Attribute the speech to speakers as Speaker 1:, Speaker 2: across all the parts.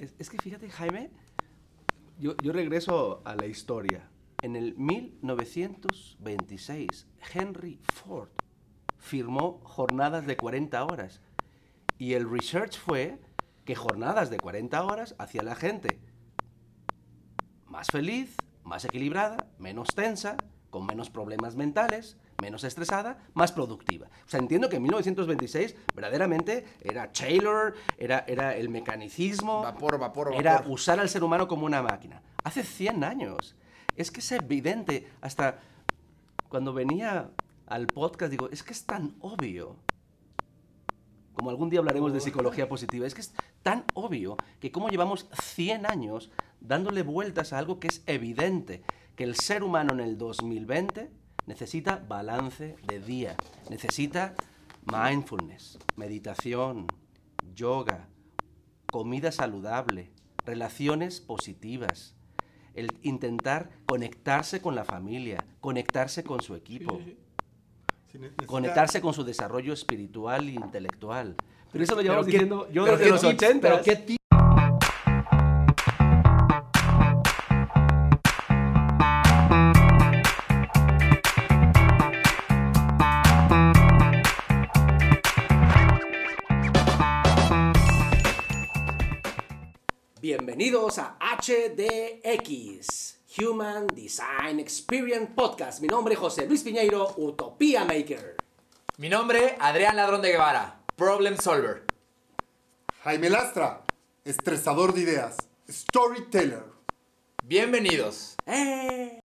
Speaker 1: Es, que fíjate, Jaime, yo, yo regreso a la historia. En el 1926, Henry Ford firmó jornadas de 40 horas. Y el research fue que jornadas de 40 horas hacía la gente más feliz, más equilibrada, menos tensa, con menos problemas mentales, menos estresada, más productiva. O sea, entiendo que en 1926 verdaderamente era Taylor, era, era el mecanicismo,
Speaker 2: Vapor, vapor, vapor.
Speaker 1: era usar al ser humano como una máquina. Hace 100 años. Es que es evidente, hasta cuando venía al podcast digo, es que es tan obvio. Como algún día hablaremos de psicología positiva, es que es tan obvio que como llevamos 100 años dándole vueltas a algo que es evidente, que el ser humano en el 2020 necesita balance de día, necesita mindfulness, meditación, yoga, comida saludable, relaciones positivas, el intentar conectarse con la familia, conectarse con su equipo,
Speaker 3: Sí,
Speaker 1: conectarse con su desarrollo espiritual e intelectual. Pero eso lo llevamos diciendo yo desde los
Speaker 2: tips,
Speaker 1: 80.
Speaker 2: Pero qué
Speaker 1: Bienvenidos a HDX, Human Design Experience Podcast. Mi nombre es José Luis Piñeiro, Utopía Maker.
Speaker 2: Mi nombre, Adrián Ladrón de Guevara, Problem Solver.
Speaker 3: Jaime Lastra, estresador de ideas, storyteller.
Speaker 2: Bienvenidos.
Speaker 1: ¡Eh!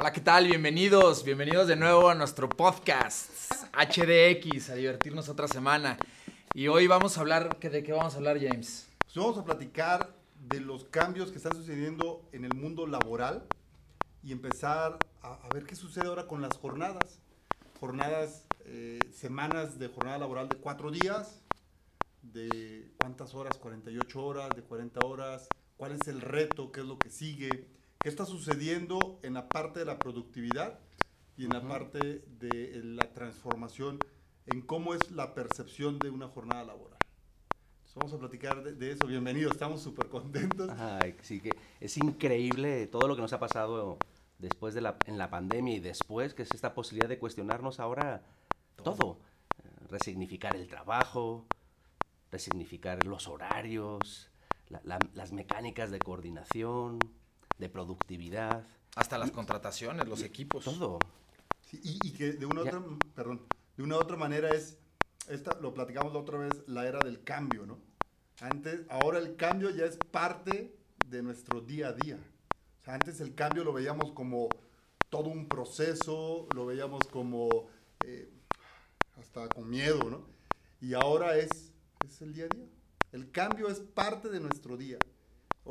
Speaker 2: Hola, ¿qué tal? Bienvenidos, bienvenidos de nuevo a nuestro podcast HDX, a divertirnos otra semana. Y hoy vamos a hablar, ¿qué- ¿de qué vamos a hablar, James?
Speaker 3: Pues vamos a platicar de los cambios que están sucediendo en el mundo laboral y empezar a, a ver qué sucede ahora con las jornadas. Jornadas, eh, semanas de jornada laboral de cuatro días, de cuántas horas, 48 horas, de 40 horas, cuál es el reto, qué es lo que sigue, qué está sucediendo en la parte de la productividad y en la parte de eh, la transformación en cómo es la percepción de una jornada laboral. Entonces, vamos a platicar de, de eso. Bienvenidos, estamos súper contentos.
Speaker 1: Ay, sí que es increíble todo lo que nos ha pasado después de la, en la pandemia y después, que es esta posibilidad de cuestionarnos ahora todo. Eh, Resignificar el trabajo, resignificar los horarios, la- la- las mecánicas de coordinación, de productividad,
Speaker 2: Hasta las contrataciones, los equipos.
Speaker 1: todo.
Speaker 3: Sí, y, y que de una
Speaker 1: Ya.
Speaker 3: otra, perdón, de una otra manera es, esta, lo platicamos la otra vez, la era del cambio, ¿no? Antes, ahora el cambio ya es parte de nuestro día a día. O sea, antes el cambio lo veíamos como todo un proceso, lo veíamos como eh, hasta con miedo, ¿no? Y ahora es, es el día a día. El cambio es parte de nuestro día.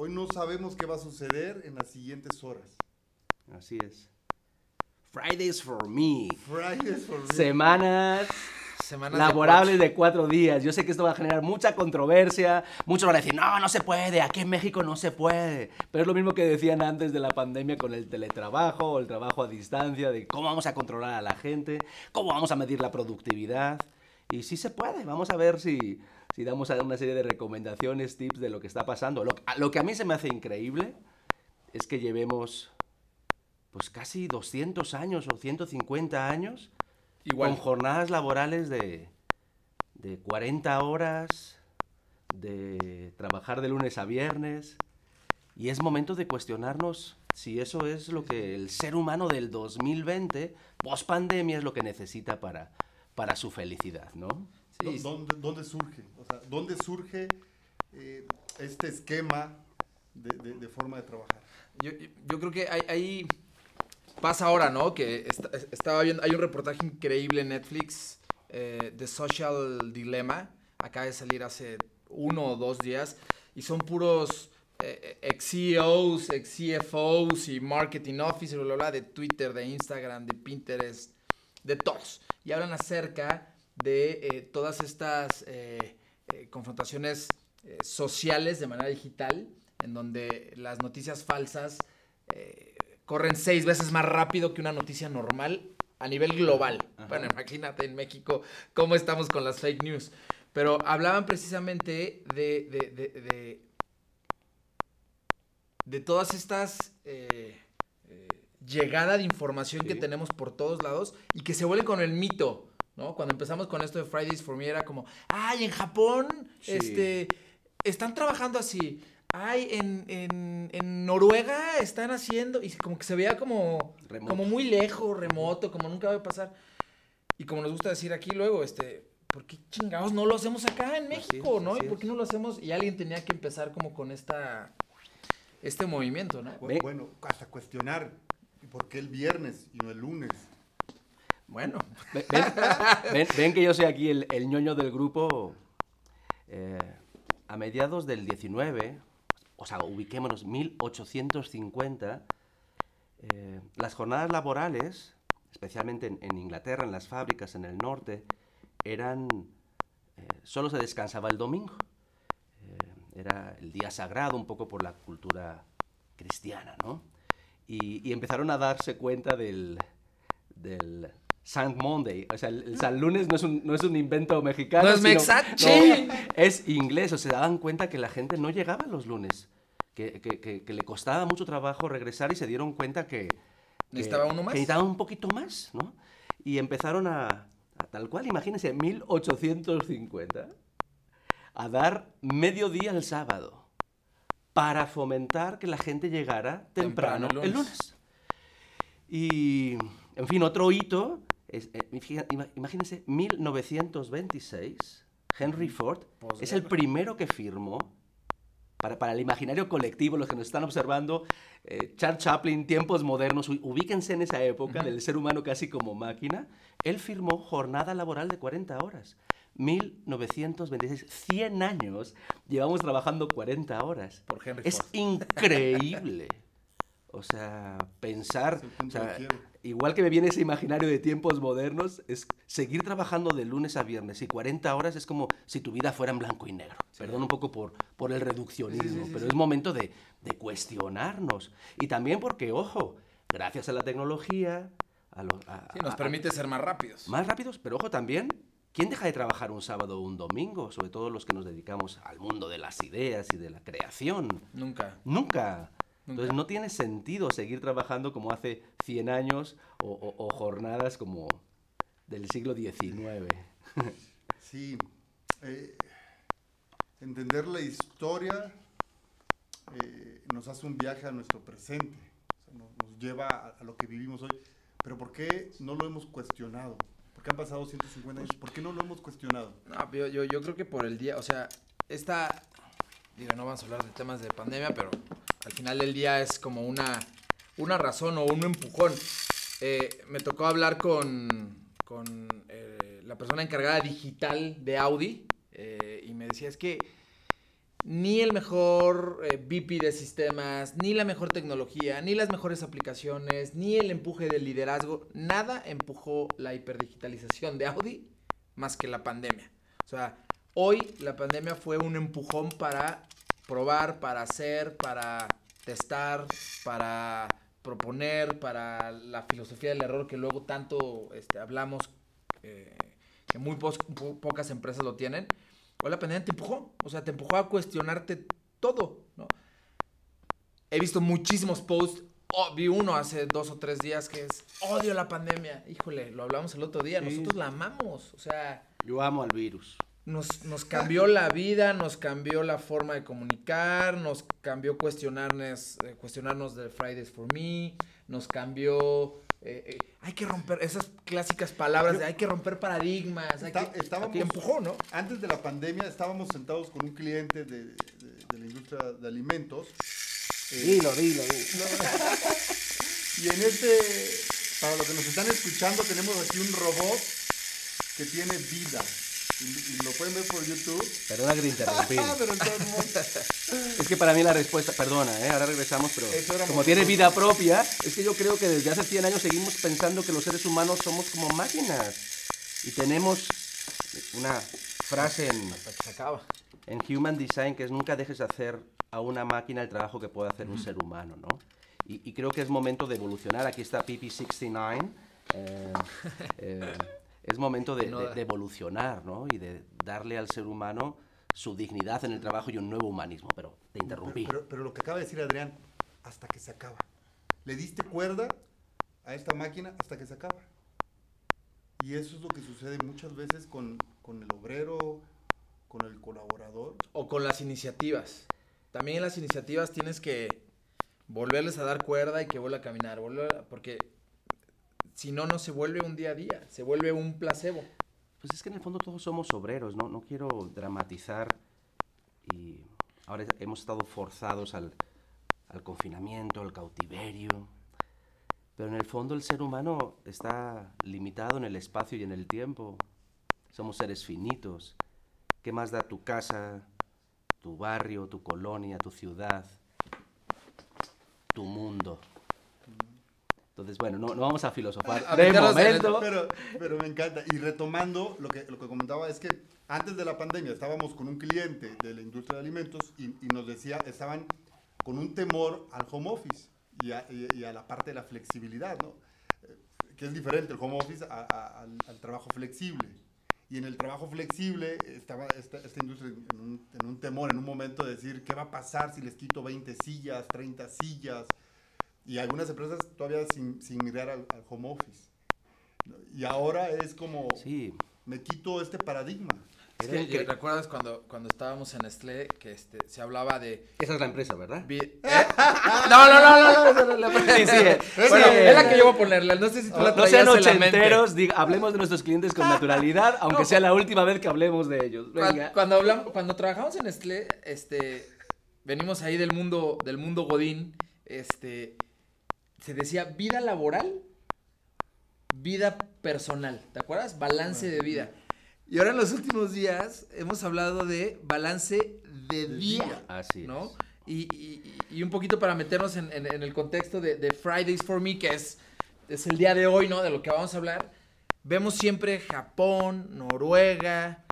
Speaker 3: Hoy no sabemos qué va a suceder en las siguientes horas.
Speaker 1: Así es. Fridays for me.
Speaker 3: Fridays for me.
Speaker 1: Semanas
Speaker 2: Semanas
Speaker 1: laborables
Speaker 2: de
Speaker 1: de cuatro días. Yo sé que esto va a generar mucha controversia. Muchos van a decir, no, no se puede, aquí en México no se puede. Pero es lo mismo que decían antes de la pandemia con el teletrabajo o el trabajo a distancia, de cómo vamos a controlar a la gente, cómo vamos a medir la productividad. Y sí se puede, vamos a ver si, si damos una serie de recomendaciones, tips de lo que está pasando. Lo, que a mí se me hace increíble es que llevemos pues casi 200 años o 150 años
Speaker 2: Igual.
Speaker 1: con jornadas laborales de, de 40 horas, de trabajar de lunes a viernes. Y es momento de cuestionarnos si eso es lo que el ser humano del 2020, post pandemia, es lo que necesita para, para su felicidad, ¿no?
Speaker 2: Sí,
Speaker 3: ¿Dó- ¿Dónde, dónde surge? O sea, ¿dónde surge eh, este esquema de, de- de forma de trabajar?
Speaker 2: Yo, yo creo que hay, hay- pasa ahora, ¿no? Que esta- estaba viendo, hay un reportaje increíble en Netflix, eh, The Social Dilemma, acaba de salir hace uno o dos días, y son puros eh, ex CEOs, ex CFOs y marketing officers, bla, bla, de Twitter, de Instagram, de Pinterest, de todos. Y hablan acerca de eh, todas estas eh, eh, confrontaciones sociales de manera digital, en donde las noticias falsas corren seis veces más rápido que una noticia normal a nivel global.
Speaker 1: Ajá.
Speaker 2: Bueno, imagínate en México cómo estamos con las fake news. Pero hablaban precisamente de, de, de, de, de todas estas eh, eh, llegada de información que tenemos por todos lados y que se vuelve con el mito, ¿no? Cuando empezamos con esto de Fridays for Me era como, ay, en Japón,
Speaker 1: Sí.
Speaker 2: este, están trabajando así. Ay, en, en, en Noruega están haciendo, y como que se veía como,
Speaker 1: Remoto.
Speaker 2: como muy lejos, remoto, como nunca va a pasar. Y como nos gusta decir aquí luego, este, ¿por qué chingados no lo hacemos acá en México,
Speaker 1: es,
Speaker 2: no?
Speaker 1: así
Speaker 2: ¿Y por qué no lo hacemos? Y alguien tenía que empezar como con esta, este movimiento, ¿no?
Speaker 3: Bueno, hasta cuestionar. ¿y ¿Por qué el viernes y no el lunes?
Speaker 2: Bueno,
Speaker 1: Ven, ven- que yo soy aquí el, ñoño del grupo. Eh, a mediados del 19, o sea, ubiquémonos, 1850, eh, las jornadas laborales, especialmente en, en Inglaterra, en las fábricas en el norte, eran. eh, solo se descansaba el domingo. Eh, era el día sagrado, un poco por la cultura cristiana, ¿no? Y, y empezaron a darse cuenta del, del San Monday. O sea, el, el San Lunes no es un, no es un invento mexicano.
Speaker 2: No es
Speaker 1: sino- no, es inglés. O sea, se daban cuenta que la gente no llegaba los lunes. Que, que- que- que le costaba mucho trabajo regresar y se dieron cuenta que...
Speaker 2: ¿Necesitaba uno más?
Speaker 1: Que necesitaban un poquito más, ¿no? Y empezaron a, a tal cual, imagínense, 1850, a dar mediodía el sábado para fomentar que la gente llegara temprano,
Speaker 2: Temprano el
Speaker 1: el
Speaker 2: lunes.
Speaker 1: lunes. Y, en fin, otro hito, es, eh, imagínense, 1926, Henry Ford es el primero que firmó, para, para el imaginario colectivo, los que nos están observando, eh, Charles Chaplin, tiempos modernos, ubíquense en esa época del ser humano casi como máquina, él firmó jornada laboral de 40 horas. 1926, 100 años llevamos trabajando 40 horas.
Speaker 2: Por Henry
Speaker 1: Es
Speaker 2: Ford.
Speaker 1: increíble. O sea, pensar, o sea. Igual que me viene ese imaginario de tiempos modernos, es seguir trabajando de lunes a viernes y 40 horas es como si tu vida fuera en blanco y negro. Perdón un poco por, por el reduccionismo,
Speaker 2: Sí, sí, sí,
Speaker 1: pero
Speaker 2: sí.
Speaker 1: es momento de, de cuestionarnos. Y también porque, ojo, gracias a la tecnología, a los... a-
Speaker 2: Sí, nos
Speaker 1: a-
Speaker 2: permite ser más rápidos.
Speaker 1: más rápidos, pero ojo también, ¿quién deja de trabajar un sábado o un domingo? Sobre todo los que nos dedicamos al mundo de las ideas y de la creación.
Speaker 2: Nunca.
Speaker 1: Nunca. Entonces no tiene sentido seguir trabajando como hace 100 años o, o- o jornadas como del siglo XIX.
Speaker 3: Sí. eh, entender la historia eh, nos hace un viaje a nuestro presente. O sea, nos, nos lleva a, a lo que vivimos hoy. Pero ¿por qué no lo hemos cuestionado? Porque han pasado 150 años. ¿Por qué no lo hemos cuestionado?
Speaker 2: No, yo, yo, yo creo que por el día, o sea, esta, digo, no vamos a hablar de temas de pandemia, pero al final del día es como una, una razón o un empujón. Eh, me tocó hablar con, con eh, la persona encargada digital de Audi eh, y me decía, es que ni el mejor eh, VP de sistemas, ni la mejor tecnología, ni las mejores aplicaciones, ni el empuje del liderazgo, nada empujó la hiperdigitalización de Audi más que la pandemia. O sea, hoy la pandemia fue un empujón para probar, para hacer, para testar, para proponer, para la filosofía del error que luego tanto este, hablamos, eh, que muy po- pocas empresas lo tienen. Hoy la pandemia te empujó, o sea, te empujó a cuestionarte todo, ¿no? He visto muchísimos posts, oh, vi uno hace dos o tres días que es, odio la pandemia. Híjole, lo hablamos el otro día,
Speaker 1: Sí.
Speaker 2: nosotros la amamos, o sea,
Speaker 1: Yo amo al virus.
Speaker 2: Nos, nos cambió la vida, nos cambió la forma de comunicar, nos cambió cuestionarnos, eh, cuestionarnos de Fridays for Me, nos cambió... eh, eh, hay que romper esas clásicas palabras de hay que romper paradigmas, hay
Speaker 3: Está-
Speaker 2: que,
Speaker 3: estábamos-
Speaker 2: que empujó, ¿no?
Speaker 3: Antes de la pandemia estábamos sentados con un cliente de, de- de la industria de alimentos. eh,
Speaker 1: Dilo, dilo, dilo.
Speaker 3: Y en este, para los que nos están escuchando, tenemos aquí un robot que tiene vida. Y, lo pueden ver por YouTube.
Speaker 1: Perdona que te interrumpí.
Speaker 3: Pero.
Speaker 1: Es que para mí la respuesta, perdona, ¿eh? ahora regresamos, pero como tiene vida propia, es que yo creo que desde hace 100 años seguimos pensando que los seres humanos somos como máquinas. Y tenemos una frase en,
Speaker 2: Hasta que se acaba.
Speaker 1: en Human Design que es nunca dejes hacer a una máquina el trabajo que puede hacer un ser humano, ¿no? Y, y creo que es momento de evolucionar. Aquí está PP69, Eh, eh, es momento de,
Speaker 2: No
Speaker 1: de- de evolucionar, ¿no? Y de darle al ser humano su dignidad en el trabajo y un nuevo humanismo. Pero te interrumpí.
Speaker 3: Pero, pero- pero lo que acaba de decir Adrián, hasta que se acaba. Le diste cuerda a esta máquina hasta que se acaba. Y eso es lo que sucede muchas veces con, con el obrero, con el colaborador.
Speaker 2: O con las iniciativas. También en las iniciativas tienes que volverles a dar cuerda y que vuelva a caminar. volver a- porque si no, no se vuelve un día a día. Se vuelve un placebo.
Speaker 1: Pues es que en el fondo todos somos obreros, ¿no? No quiero dramatizar y ahora hemos estado forzados al, al confinamiento, al cautiverio, pero en el fondo el ser humano está limitado en el espacio y en el tiempo. Somos seres finitos. ¿Qué más da tu casa, tu barrio, tu colonia, tu ciudad, tu mundo? Entonces, bueno, no, no vamos a filosofar.
Speaker 2: A
Speaker 1: De momento,
Speaker 3: Pero, pero me encanta. Y retomando lo que, lo que comentaba es que antes de la pandemia estábamos con un cliente de la industria de alimentos y, y nos decía, estaban con un temor al home office y a, y- y a la parte de la flexibilidad, ¿no? Eh, Que es diferente el home office a- a- al, al trabajo flexible. Y en el trabajo flexible estaba esta, esta industria en un, en un temor, en un momento de decir, ¿qué va a pasar si les quito 20 sillas, 30 sillas? Y algunas empresas todavía sin, sin migrar al, al home office. ¿no? Y ahora es como,
Speaker 1: sí,
Speaker 3: me quito este paradigma.
Speaker 2: Es que,
Speaker 1: incre-
Speaker 2: ¿Recuerdas cuando, cuando estábamos en Nestlé que este, se hablaba de...
Speaker 1: esa es la empresa, ¿verdad?
Speaker 2: vi- ¿Eh? No, no, no, no, no, esa no es la-
Speaker 1: Sí, sí, eh,
Speaker 2: Bueno,
Speaker 1: sí,
Speaker 2: es la
Speaker 1: eh,
Speaker 2: que yo voy a ponerle. No sé si tú la
Speaker 1: No sean ochenteros, diga- hablemos de nuestros clientes con naturalidad, aunque sea la última vez que hablemos de ellos. Venga.
Speaker 2: Cuando, hablamos, cuando trabajamos en Nestlé, este, venimos ahí del mundo, del mundo Godín, este, se decía vida laboral, vida personal, ¿te acuerdas? Balance de vida. Y ahora en los últimos días hemos hablado de balance de día,
Speaker 3: día.
Speaker 1: Así
Speaker 2: ¿no?
Speaker 1: es.
Speaker 2: Y, y- y un poquito para meternos en, en- en el contexto de, de Fridays for Me, que es, es el día de hoy, ¿no? De lo que vamos a hablar. Vemos siempre Japón, Noruega,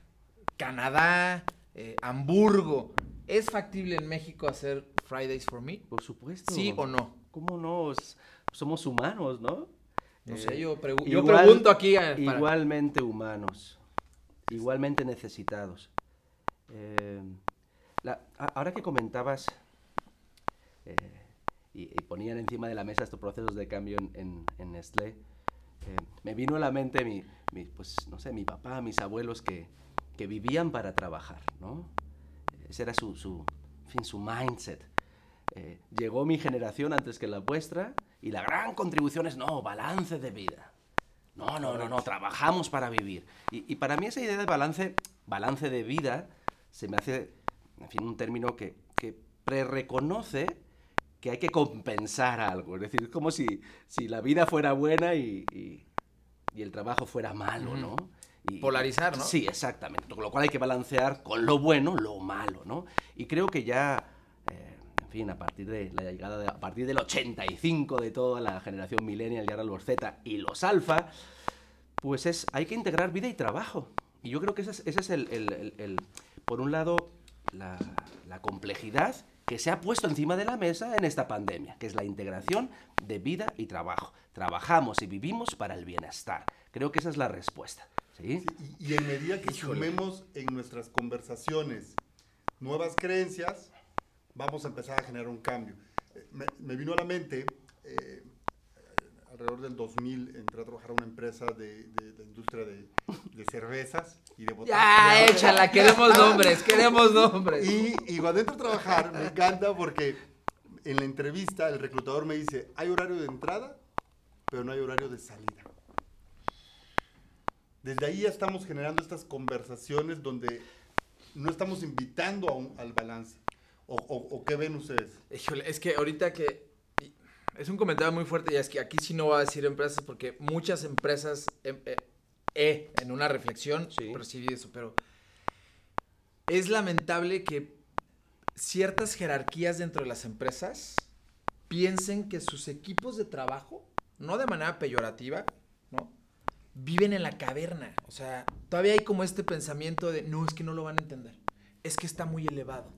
Speaker 2: Canadá, eh, Hamburgo. ¿Es factible en México hacer Fridays for Me?
Speaker 1: Por supuesto.
Speaker 2: ¿Sí o no?
Speaker 1: ¿Cómo no? Es- Somos humanos, ¿no?
Speaker 2: No
Speaker 1: Eh,
Speaker 2: sé, yo, pregu- yo
Speaker 1: igual-
Speaker 2: pregunto aquí. a- para-
Speaker 1: Igualmente humanos, igualmente necesitados. Eh, la- ahora que comentabas eh, y, y ponían encima de la mesa estos procesos de cambio en, en- en Nestlé, eh, me vino a la mente mi, mi, pues, no sé, mi papá, mis abuelos que, que vivían para trabajar, ¿no? Ese era su, su, en fin, su mindset. Eh, llegó mi generación antes que la vuestra y la gran contribución es, no, balance de vida. No, no, no, no, trabajamos para vivir. Y, y para mí esa idea de balance, balance de vida, se me hace, en fin, un término que, que pre-reconoce que hay que compensar algo. Es decir, es como si, si la vida fuera buena y, y- y el trabajo fuera malo, ¿no? Y-
Speaker 2: Polarizar, ¿no?
Speaker 1: Sí, exactamente. Con lo cual hay que balancear con lo bueno lo malo, ¿no? Y creo que ya, en fin, a partir de la llegada, de- a partir del 85 de toda la generación millennial y ahora los Z y los alfa, pues es, hay que integrar vida y trabajo. Y yo creo que ese es, ese es el, el- el- el- por un lado, la, la complejidad que se ha puesto encima de la mesa en esta pandemia, que es la integración de vida y trabajo. Trabajamos y vivimos para el bienestar. Creo que esa es la respuesta. ¿sí?
Speaker 3: Sí, y, y en medida que sumemos en nuestras conversaciones nuevas creencias, vamos a empezar a generar un cambio. Eh, Me, me vino a la mente, eh, alrededor del 2000, entré a trabajar a una empresa de, de- de industria de, de cervezas y de botellas.
Speaker 2: Ya, échala, queremos nombres, queremos nombres.
Speaker 3: Y, y cuando entro a trabajar, me encanta porque en la entrevista el reclutador me dice, hay horario de entrada, pero no hay horario de salida. Desde ahí ya estamos generando estas conversaciones donde no estamos invitando a un- al balance. O, o- o qué ven ustedes?
Speaker 2: Híjole, es que ahorita que es un comentario muy fuerte y es que aquí sí no voy a decir empresas porque muchas empresas em- eh, he, en una reflexión
Speaker 1: Sí.
Speaker 2: percibí eso, pero es lamentable que ciertas jerarquías dentro de las empresas piensen que sus equipos de trabajo, no de manera peyorativa, ¿no? Viven en la caverna. O sea, todavía hay como este pensamiento de, no, es que no lo van a entender. Es que está muy elevado.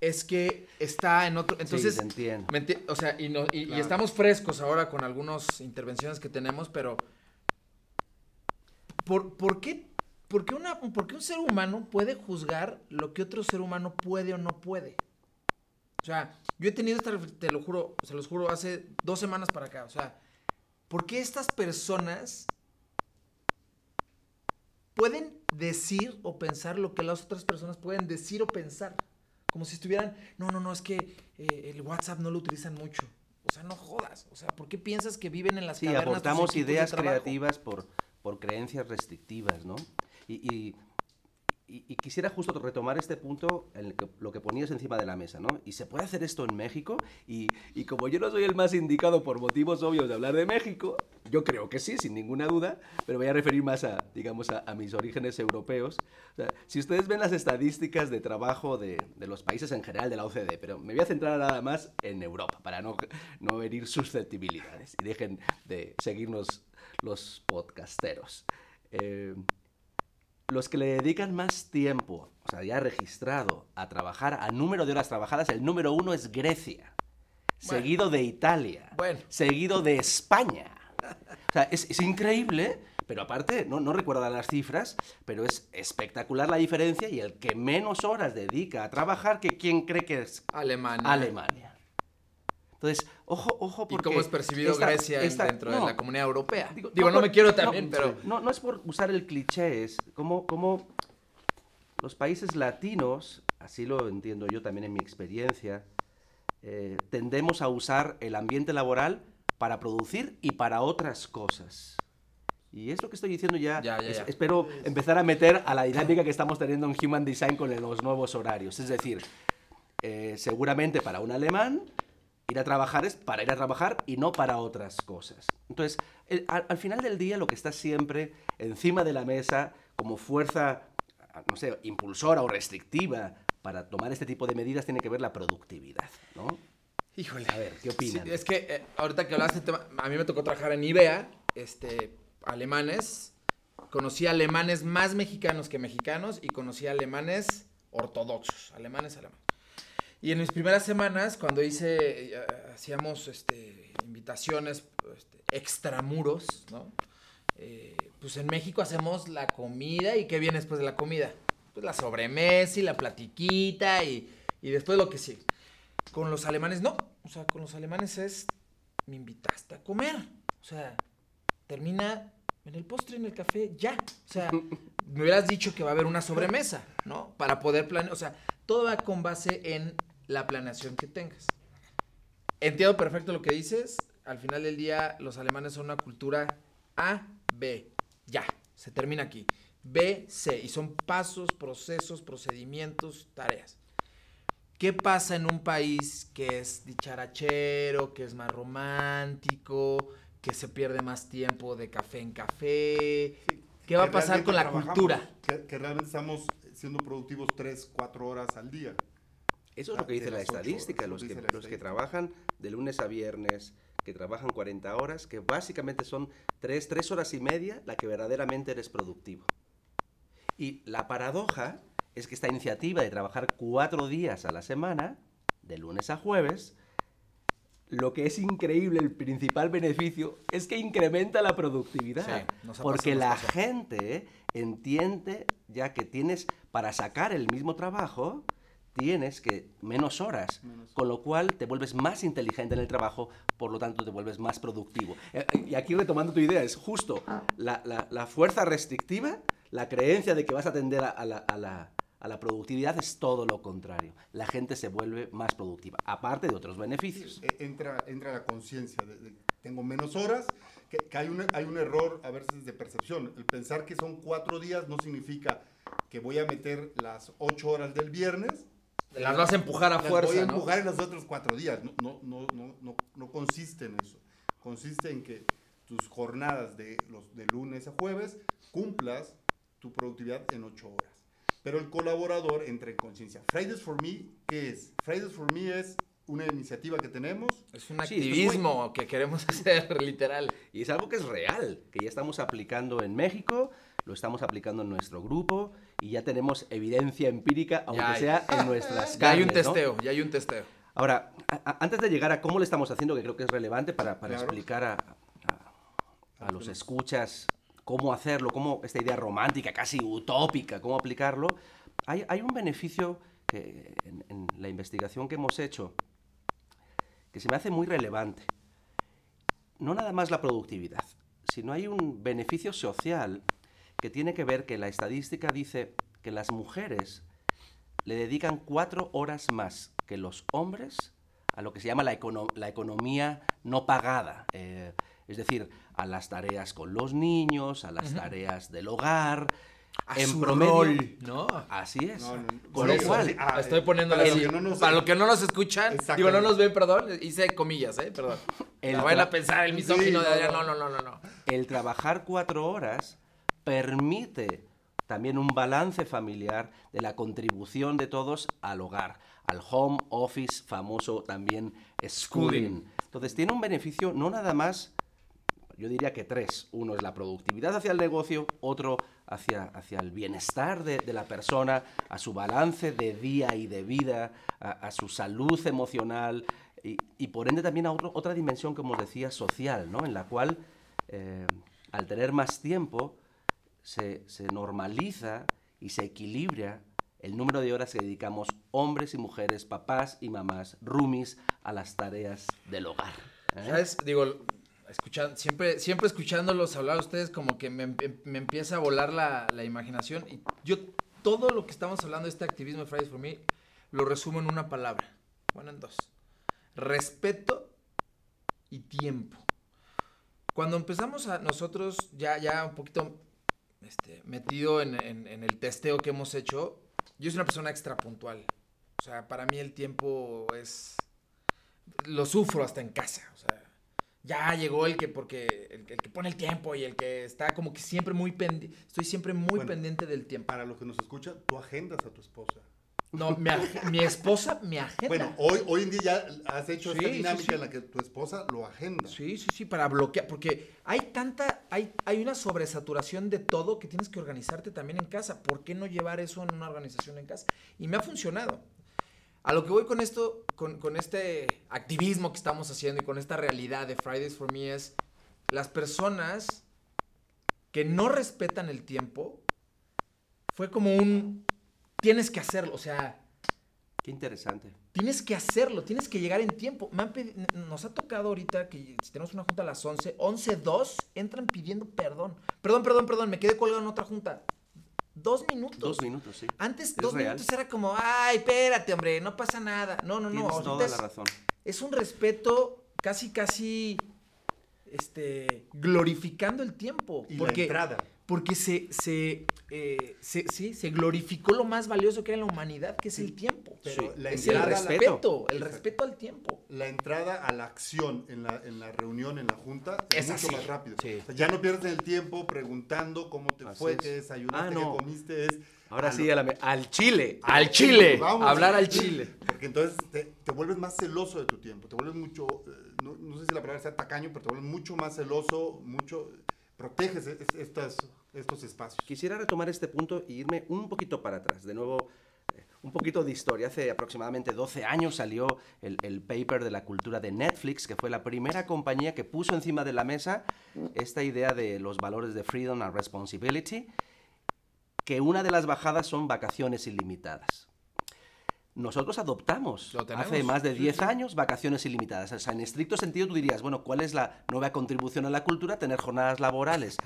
Speaker 2: Es que está en otro... Entonces,
Speaker 1: sí, entiendo.
Speaker 2: ¿Me enti- O sea, y, no- y- y
Speaker 3: Claro.
Speaker 2: estamos frescos ahora con algunas intervenciones que tenemos, pero ¿por, por qué, por, qué una, por qué un ser humano puede juzgar lo que otro ser humano puede o no puede? O sea, yo he tenido esta, te lo juro, se los juro, hace dos semanas para acá. O sea, ¿por qué estas personas pueden decir o pensar lo que las otras personas pueden decir o pensar? Como si estuvieran, no, no, no, es que eh, el WhatsApp no lo utilizan mucho. O sea, no jodas. O sea, ¿por qué piensas que viven en las
Speaker 1: Sí,
Speaker 2: cavernas de
Speaker 1: ideas creativas por, por creencias restrictivas, ¿no? Y, y- y- y quisiera justo retomar este punto, en el que, lo que ponías encima de la mesa, ¿no? Y se puede hacer esto en México, y, y como yo no soy el más indicado por motivos obvios de hablar de México, yo creo que sí, sin ninguna duda, pero voy a referir más a, digamos, a, a mis orígenes europeos. O sea, si ustedes ven las estadísticas de trabajo de, de los países en general de la OCDE, pero me voy a centrar nada más en Europa, para no, no herir susceptibilidades, y dejen de seguirnos los podcasteros. Eh, los que le dedican más tiempo, o sea, ya registrado, a trabajar, a número de horas trabajadas, el número uno es Grecia,
Speaker 2: Bueno.
Speaker 1: seguido de Italia,
Speaker 2: Bueno.
Speaker 1: seguido de España. O sea, es, es increíble, pero aparte, no, no recuerdo las cifras, pero es espectacular la diferencia y el que menos horas dedica a trabajar que quien cree que es
Speaker 2: Alemania.
Speaker 1: Alemania. Entonces, ojo, ojo,
Speaker 2: ¿Y
Speaker 1: porque...
Speaker 2: cómo es percibido
Speaker 1: esta-
Speaker 2: Grecia
Speaker 1: esta-
Speaker 2: dentro
Speaker 1: no,
Speaker 2: de la comunidad europea?
Speaker 1: Digo,
Speaker 2: Digo, no,
Speaker 1: por-
Speaker 2: me quiero
Speaker 1: no,
Speaker 2: también, pero...
Speaker 1: No, no es por usar el cliché, es como, como los países latinos, así lo entiendo yo también en mi experiencia, eh, tendemos a usar el ambiente laboral para producir y para otras cosas. Y es lo que estoy diciendo ya.
Speaker 2: Ya, ya,
Speaker 1: es-
Speaker 2: ya.
Speaker 1: espero empezar a meter a la dinámica que estamos teniendo en Human Design con los nuevos horarios. Es decir, eh, seguramente para un alemán, ir a trabajar es para ir a trabajar y no para otras cosas. Entonces, el- al, al final del día, lo que está siempre encima de la mesa como fuerza, no sé, impulsora o restrictiva para tomar este tipo de medidas tiene que ver la productividad, ¿no?
Speaker 2: Híjole.
Speaker 1: A ver, ¿qué opinan?
Speaker 2: Sí, es que eh, ahorita que hablaste, tema, a mí me tocó trabajar en IBEA, este, alemanes. Conocí alemanes más mexicanos que mexicanos y conocí alemanes ortodoxos, alemanes alemanes. Y en mis primeras semanas, cuando hice, eh, hacíamos este, invitaciones este, extramuros, ¿no? Eh, pues en México hacemos la comida y ¿qué viene después de la comida? Pues la sobremesa y la platiquita y, y después lo que sigue. Con los alemanes no. O sea, con los alemanes es, me invitaste a comer. O sea, termina en el postre, en el café, ya. O sea, me hubieras dicho que va a haber una sobremesa, ¿no? Para poder planear. O sea, todo va con base en la planeación que tengas. Entiendo perfecto lo que dices. Al final del día, los alemanes son una cultura A, B. Ya, se termina aquí. B, C. Y son pasos, procesos, procedimientos, tareas. ¿Qué pasa en un país que es dicharachero, que es más romántico, que se pierde más tiempo de café en café? ¿Qué va a pasar con la cultura?
Speaker 3: que realmente estamos siendo productivos 3, 4 horas al día.
Speaker 1: Eso es lo que dice la estadística,
Speaker 3: horas,
Speaker 1: los
Speaker 3: lo
Speaker 1: que, los que trabajan de lunes a viernes, que trabajan 40 horas, que básicamente son 3, 3 horas y media la que verdaderamente eres productivo. Y la paradoja es que esta iniciativa de trabajar cuatro días a la semana, de lunes a jueves, lo que es increíble, el principal beneficio, es que incrementa la productividad.
Speaker 2: Sí,
Speaker 1: porque la gente entiende ya que tienes, para sacar el mismo trabajo, tienes que menos horas,
Speaker 3: Menos.
Speaker 1: con lo cual te vuelves más inteligente en el trabajo, por lo tanto te vuelves más productivo. Eh, Y aquí retomando tu idea, es justo la, la- la fuerza restrictiva, la creencia de que vas a atender a, a la, a la- a la productividad es todo lo contrario. La gente se vuelve más productiva, aparte de otros beneficios.
Speaker 3: E- Entra, entra la conciencia de, de tengo menos horas, que, que hay, un, hay un error a veces de percepción. El pensar que son cuatro días no significa que voy a meter las ocho horas del viernes.
Speaker 2: Las vas a empujar a
Speaker 3: las
Speaker 2: fuerza,
Speaker 3: voy a
Speaker 2: ¿no?
Speaker 3: empujar en los otros cuatro días. No, no, no, no, no, no consiste en eso. Consiste en que tus jornadas de, los, de lunes a jueves cumplas tu productividad en ocho horas. Pero el colaborador entra en conciencia. Fridays for Me, ¿qué es? Fridays for Me es una iniciativa que tenemos
Speaker 2: Es un
Speaker 1: Sí,
Speaker 2: activismo que queremos hacer, literal.
Speaker 1: Y es algo que es real, que ya estamos aplicando en México, lo estamos aplicando en nuestro grupo y ya tenemos evidencia empírica, aunque sea en nuestras
Speaker 2: Ya hay un
Speaker 1: carnes, ¿no?
Speaker 2: testeo, ya hay un testeo.
Speaker 1: Ahora, a- antes de llegar a cómo lo estamos haciendo, que creo que es relevante para, para
Speaker 3: Claro.
Speaker 1: explicar a, a- a los escuchas cómo hacerlo, cómo esta idea romántica, casi utópica, cómo aplicarlo, hay, hay un beneficio que en, en la investigación que hemos hecho que se me hace muy relevante. No nada más la productividad, sino hay un beneficio social que tiene que ver que la estadística dice que las mujeres le dedican cuatro horas más que los hombres a lo que se llama la, econo- la economía no pagada. eh, es decir, a las tareas con los niños, a las tareas del hogar.
Speaker 2: A
Speaker 1: en
Speaker 2: su
Speaker 1: promedio.
Speaker 2: rol, ¿no?
Speaker 1: Así es.
Speaker 3: No, no,
Speaker 1: Con lo
Speaker 3: eso,
Speaker 1: cual,
Speaker 3: ah,
Speaker 2: Estoy poniéndole
Speaker 3: para
Speaker 2: así.
Speaker 3: los que no nos-
Speaker 2: los que no nos escuchan, digo, no nos ven, perdón, hice comillas, ¿eh? Perdón.
Speaker 1: El
Speaker 2: no vayan a pensar el misógino
Speaker 3: Sí,
Speaker 2: de allá.
Speaker 3: No,
Speaker 2: no, no, no, no.
Speaker 1: el trabajar cuatro horas permite también un balance familiar de la contribución de todos al hogar, al home office, famoso también schooling. Entonces tiene un beneficio no nada más, yo diría que tres. Uno es la productividad hacia el negocio, otro hacia, hacia el bienestar de, de la persona, a su balance de día y de vida, a, a su salud emocional y, y por ende también a otro- otra dimensión, como os decía, social, ¿no? en la cual eh, al tener más tiempo se, normaliza y se equilibra el número de horas que dedicamos hombres y mujeres, papás y mamás, roomies, a las tareas del hogar. ¿eh?
Speaker 2: ¿Sabes? Digo, escuchan- siempre, siempre escuchándolos hablar a ustedes, como que me, em- me empieza a volar la, la imaginación. Y yo, todo lo que estamos hablando de este activismo de Fridays for Me, lo resumo en una palabra. Bueno, en dos. Respeto y tiempo. Cuando empezamos a nosotros, ya, ya un poquito este, metido en, en- en el testeo que hemos hecho, yo soy una persona extra puntual. O sea, para mí el tiempo es lo sufro hasta en casa. O sea, ya llegó el que, porque el, el que pone el tiempo y el que está como que siempre muy pendiente. Estoy siempre muy
Speaker 3: Bueno.
Speaker 2: pendiente del tiempo.
Speaker 3: Para los que nos escuchan, tú agendas a tu esposa.
Speaker 2: No, mi, ag- mi esposa me agenda.
Speaker 3: Bueno, hoy, hoy en día ya has hecho
Speaker 2: Sí,
Speaker 3: esta
Speaker 2: sí,
Speaker 3: dinámica
Speaker 2: sí.
Speaker 3: en la que tu esposa lo agenda.
Speaker 2: Sí, sí, sí, para bloquear, porque hay tanta, hay, hay una sobresaturación de todo que tienes que organizarte también en casa. ¿Por qué no llevar eso en una organización en casa? Y me ha funcionado. A lo que voy con esto, con, con este activismo que estamos haciendo y con esta realidad de Fridays for Me es las personas que no respetan el tiempo, fue como un, tienes que hacerlo, o sea,
Speaker 1: Qué interesante.
Speaker 2: Tienes que hacerlo, tienes que llegar en tiempo. Me han pedi- nos ha tocado ahorita que si tenemos una junta a las 11, 11.02, entran pidiendo perdón. Perdón, perdón, perdón, me quedé colgado en otra junta. Dos minutos.
Speaker 1: Dos minutos, sí.
Speaker 2: Antes,
Speaker 1: Es
Speaker 2: dos
Speaker 1: real.
Speaker 2: minutos era como, ay, espérate, hombre, no pasa nada. No, no, no.
Speaker 1: Tienes
Speaker 2: ahorita
Speaker 1: toda
Speaker 2: es,
Speaker 1: la razón.
Speaker 2: es un respeto casi, casi, este, glorificando el tiempo.
Speaker 3: Y
Speaker 2: porque,
Speaker 3: la entrada.
Speaker 2: Porque se, se, eh, se, sí, se glorificó lo más valioso que hay en la humanidad, que es el tiempo.
Speaker 3: Pero
Speaker 1: Sí,
Speaker 3: la
Speaker 2: es el
Speaker 3: entrada,
Speaker 1: respeto.
Speaker 2: respeto, el respeto al tiempo.
Speaker 3: la entrada a la acción en la, en la reunión, en la junta, es,
Speaker 2: Es
Speaker 3: mucho
Speaker 2: así.
Speaker 3: más rápido.
Speaker 1: Sí.
Speaker 3: O sea, ya no pierdes el tiempo preguntando cómo te
Speaker 1: Así
Speaker 3: fue,
Speaker 1: es.
Speaker 3: qué desayunaste,
Speaker 1: Ah, no.
Speaker 3: qué comiste. Es
Speaker 1: Ahora
Speaker 3: a
Speaker 1: sí,
Speaker 3: lo-
Speaker 1: a la me- al chile.
Speaker 2: Al chile,
Speaker 3: Vamos.
Speaker 2: hablar al chile.
Speaker 3: Porque entonces te, te vuelves más celoso de tu tiempo, te vuelves mucho, eh, no, no sé si la palabra sea tacaño, pero te vuelves mucho más celoso, mucho, proteges es- estas, estos espacios.
Speaker 1: Quisiera retomar este punto y irme un poquito para atrás. De nuevo, eh, un poquito de historia. Hace aproximadamente 12 años salió el, el paper de la cultura de Netflix, que fue la primera compañía que puso encima de la mesa esta idea de los valores de freedom and responsibility, que una de las bajadas son vacaciones ilimitadas. Nosotros adoptamos hace más de
Speaker 2: Sí,
Speaker 1: 10
Speaker 2: sí.
Speaker 1: años vacaciones ilimitadas. O sea, en estricto sentido tú dirías, bueno, ¿cuál es la nueva contribución a la cultura? Tener jornadas laborales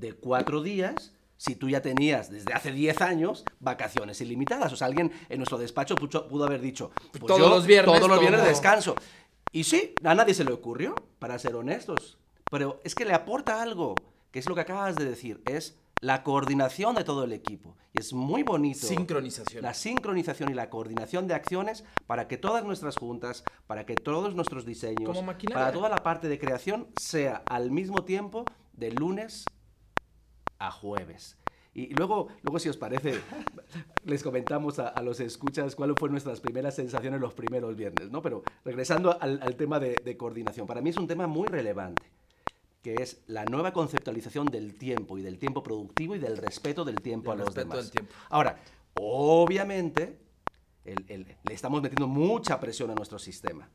Speaker 1: de cuatro días si tú ya tenías desde hace 10 años vacaciones ilimitadas. O sea, alguien en nuestro despacho pudo haber dicho, pues
Speaker 2: Todos
Speaker 1: yo
Speaker 2: los viernes
Speaker 1: todos los viernes descanso. Y sí, a nadie se le ocurrió, para ser honestos. Pero es que le aporta algo, que es lo que acabas de decir, es la coordinación de todo el equipo. Y es muy bonito.
Speaker 2: Sincronización.
Speaker 1: La sincronización y la coordinación de acciones para que todas nuestras juntas, para que todos nuestros diseños, para toda la parte de creación sea al mismo tiempo de lunes a jueves. Y luego, luego si os parece, les comentamos a, a los escuchas cuáles fueron nuestras primeras sensaciones los primeros viernes, ¿no? Pero regresando al, al tema de, de coordinación, para mí es un tema muy relevante, que es la nueva conceptualización del tiempo y del tiempo productivo y del respeto del tiempo a los demás.
Speaker 2: tiempo.
Speaker 1: Ahora, obviamente, el- el- le estamos metiendo mucha presión a nuestro sistema.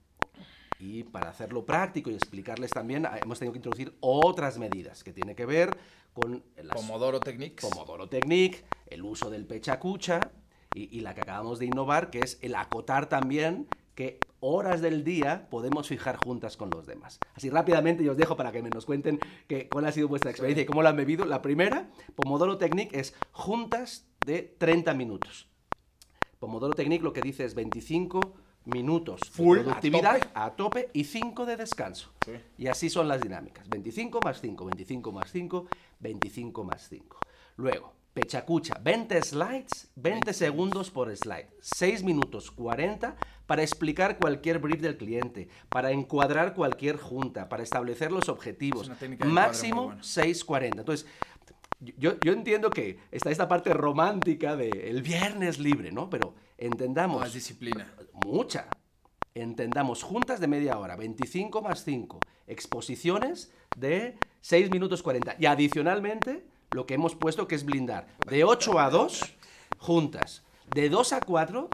Speaker 1: Y para hacerlo práctico y explicarles también, ah, hemos tenido que introducir otras medidas que tiene que ver con las
Speaker 2: Pomodoro Techniques.
Speaker 1: Pomodoro Technique, el uso del pecha-cucha y, y la que acabamos de innovar, que es el acotar también que horas del día podemos fijar juntas con los demás. Así rápidamente yo os dejo para que me nos cuenten que, cuál ha sido vuestra experiencia y cómo la han bebido. La primera, Pomodoro Technique, es juntas de 30 minutos. Pomodoro Technique lo que dice es 25 minutos
Speaker 2: Full,
Speaker 1: de
Speaker 2: a
Speaker 1: productividad
Speaker 2: tope.
Speaker 1: a tope y 5 de descanso.
Speaker 2: Sí.
Speaker 1: Y así son las dinámicas. 25 más 5, 25 más 5, 25 más 5. Luego, pechacucha, 20 slides, 20 segundos por slide. 6 minutos 40 para explicar cualquier brief del cliente, para encuadrar cualquier junta, para establecer los objetivos. Máximo
Speaker 2: buena.
Speaker 1: 6.40. Entonces, yo, yo entiendo que está esta parte romántica de el viernes libre, ¿no? Pero entendamos
Speaker 2: Más disciplina.
Speaker 1: mucha. Entendamos juntas de media hora, 25 más 5, exposiciones de 6 minutos 40. Y adicionalmente, lo que hemos puesto que es blindar, de 8 a 2, juntas. De 2 a 4,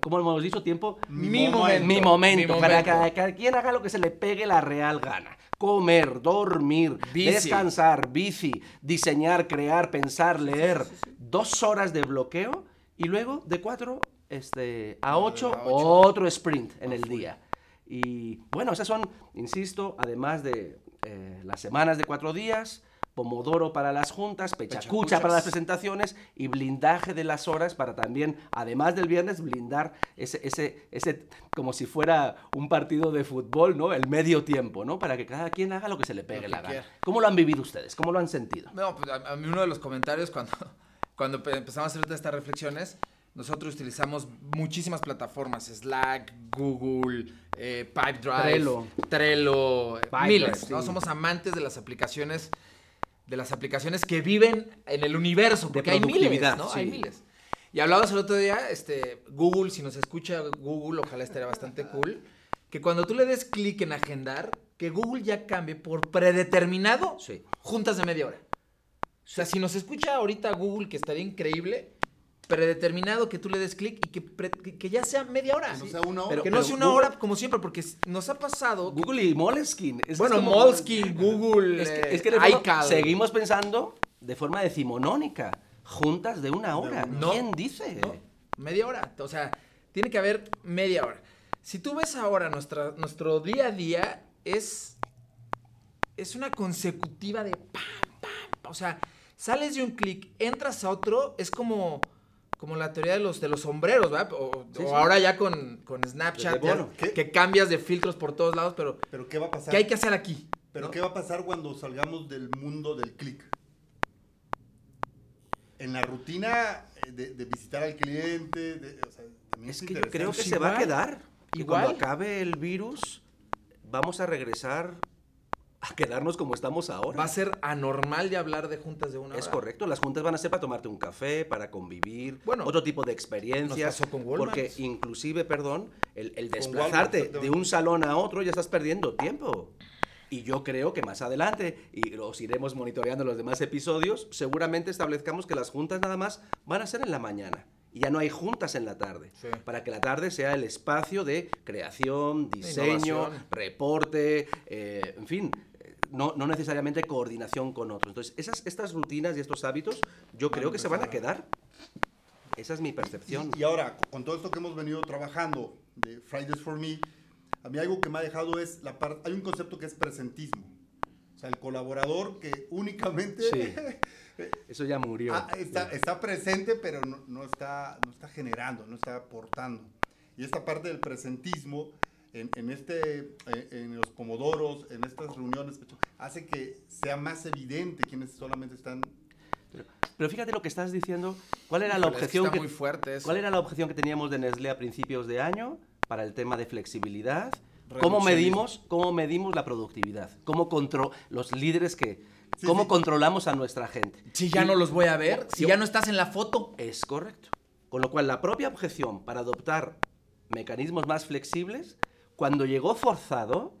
Speaker 1: como hemos dicho, tiempo
Speaker 3: Mi momento.
Speaker 1: mi momento,
Speaker 2: Mi
Speaker 1: para
Speaker 2: momento.
Speaker 1: que cada, cada quien haga lo que se le pegue la real gana. Comer, dormir,
Speaker 2: Bici.
Speaker 1: descansar, bici, diseñar, crear, pensar, leer. Dos horas de bloqueo y luego de 4 este, a 8
Speaker 2: a ocho.
Speaker 1: otro sprint en el día. Y bueno, esas son, insisto, además de eh, las semanas de cuatro días, Pomodoro para las juntas, Pechacucha
Speaker 2: Pechacuchas.
Speaker 1: para las presentaciones y blindaje de las horas para también, además del viernes, blindar ese, ese, ese, como si fuera un partido de fútbol, ¿no? El medio tiempo, ¿no? Para que cada quien haga lo que se le pegue la gana. ¿Cómo lo han vivido ustedes? ¿Cómo lo han sentido?
Speaker 2: No, pues a, mí uno de los comentarios cuando, cuando pe- empezamos a hacer estas reflexiones, nosotros utilizamos muchísimas plataformas, Slack, Google, eh, Pipedrive,
Speaker 1: Trello.
Speaker 2: Trello,
Speaker 1: Pipedrive,
Speaker 2: miles, ¿no?
Speaker 1: sí.
Speaker 2: Somos amantes de las aplicaciones, de las aplicaciones que viven en el universo,
Speaker 1: De
Speaker 2: porque hay miles, ¿no?
Speaker 1: sí.
Speaker 2: Hay miles. Y hablábamos el otro día, este, Google, si nos escucha Google, ojalá estaría bastante cool, que cuando tú le des clic en agendar, que Google ya cambie por predeterminado
Speaker 1: Sí.
Speaker 2: juntas de media hora. O sea, si nos escucha ahorita Google, que estaría increíble, predeterminado que tú le des clic y que, pre- que- que ya sea media hora.
Speaker 3: Que no sea una hora.
Speaker 1: Pero-
Speaker 2: que no sea una
Speaker 1: Google-
Speaker 2: hora como siempre, porque nos ha pasado.
Speaker 1: Google y Moleskine. Es que es
Speaker 2: bueno,
Speaker 1: como-
Speaker 2: Moleskine, Google,
Speaker 1: Es que,
Speaker 2: eh,
Speaker 1: es que
Speaker 2: iCal.
Speaker 1: seguimos pensando de forma decimonónica, juntas de una hora.
Speaker 3: una
Speaker 2: hora.
Speaker 1: ¿Quién dice?
Speaker 2: No, media hora. O sea, tiene que haber media hora. Si tú ves ahora nuestra, nuestro día a día, es, es una consecutiva de pam, pam, pam. O sea, sales de un clic, entras a otro, es como, como la teoría de los, de los sombreros, ¿verdad? O,
Speaker 1: Sí,
Speaker 2: o
Speaker 1: sí.
Speaker 2: ahora ya con, con Snapchat, que cambias de filtros por todos lados, pero
Speaker 3: Pero ¿qué va a pasar?
Speaker 2: ¿qué hay que hacer aquí?
Speaker 3: Pero
Speaker 2: ¿no?
Speaker 3: ¿qué va a pasar cuando salgamos del mundo del clic? En la rutina eh, de, de visitar al cliente, de- o sea, también
Speaker 1: Es
Speaker 3: es
Speaker 1: que yo creo que
Speaker 2: Pues
Speaker 1: se va a quedar. Y
Speaker 2: igual.
Speaker 1: cuando acabe el virus, vamos a regresar a quedarnos como estamos ahora.
Speaker 2: Va a ser anormal de hablar de juntas de una hora.
Speaker 1: Es correcto, las juntas van a ser para tomarte un café, para convivir,
Speaker 2: Bueno,
Speaker 1: otro tipo de experiencias.
Speaker 2: nos pasó con Walmart.
Speaker 1: Porque inclusive, perdón, el, el desplazarte
Speaker 3: Walmart,
Speaker 1: de un salón a otro ya estás perdiendo tiempo. Y yo creo que más adelante, y los iremos monitoreando los demás episodios, seguramente establezcamos que las juntas nada más van a ser en la mañana. Y ya no hay juntas en la tarde.
Speaker 2: Sí.
Speaker 1: Para que la tarde sea el espacio de creación, diseño,
Speaker 2: innovación.
Speaker 1: reporte, eh, en fin, no, no necesariamente coordinación con otros. Entonces, esas, estas rutinas y estos hábitos, yo creo que se van a quedar. Esa es mi percepción.
Speaker 3: Y, y ahora, con todo esto que hemos venido trabajando de Fridays for Me, a mí algo que me ha dejado es la parte, hay un concepto que es presentismo. O sea, el colaborador que únicamente
Speaker 1: Sí. Eso ya murió.
Speaker 3: ah, está, está presente, pero no, no está, no está generando, no está aportando. Y esta parte del presentismo en, en este, eh, en los pomodoros, en estas reuniones, hace que sea más evidente quienes solamente están
Speaker 1: Pero fíjate lo que estás diciendo. ¿Cuál era la objeción que,
Speaker 2: muy fuerte.
Speaker 1: ¿Cuál era la objeción que teníamos de Nestlé a principios de año para el tema de flexibilidad? ¿Cómo medimos, cómo medimos la productividad? ¿Cómo contro los líderes que
Speaker 3: Sí,
Speaker 1: cómo
Speaker 3: sí.
Speaker 1: controlamos a nuestra gente?
Speaker 2: Si ya
Speaker 1: Y-
Speaker 2: no los voy a ver, si
Speaker 1: yo-
Speaker 2: ya no estás en la foto.
Speaker 1: Es correcto. Con lo cual, la propia objeción para adoptar mecanismos más flexibles, cuando llegó forzado,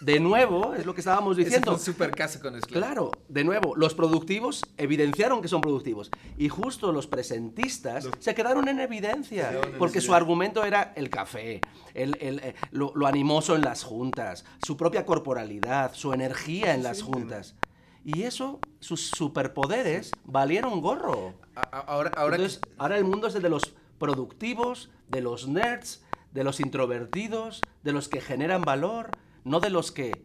Speaker 1: de nuevo, es lo que estábamos diciendo.
Speaker 2: un super caso con Nestlé.
Speaker 1: Claro, de nuevo, los productivos evidenciaron que son productivos. Y justo los presentistas
Speaker 3: Los-
Speaker 1: se quedaron en evidencia.
Speaker 3: quedaron en
Speaker 1: porque su argumento era el café, el- el, eh, lo, lo animoso en las juntas, su propia corporalidad, su energía en las juntas. Y eso, sus superpoderes, valieron gorro.
Speaker 2: Ahora, ahora
Speaker 1: Entonces, ahora el mundo es el de los productivos, de los nerds, de los introvertidos, de los que generan valor, no de los que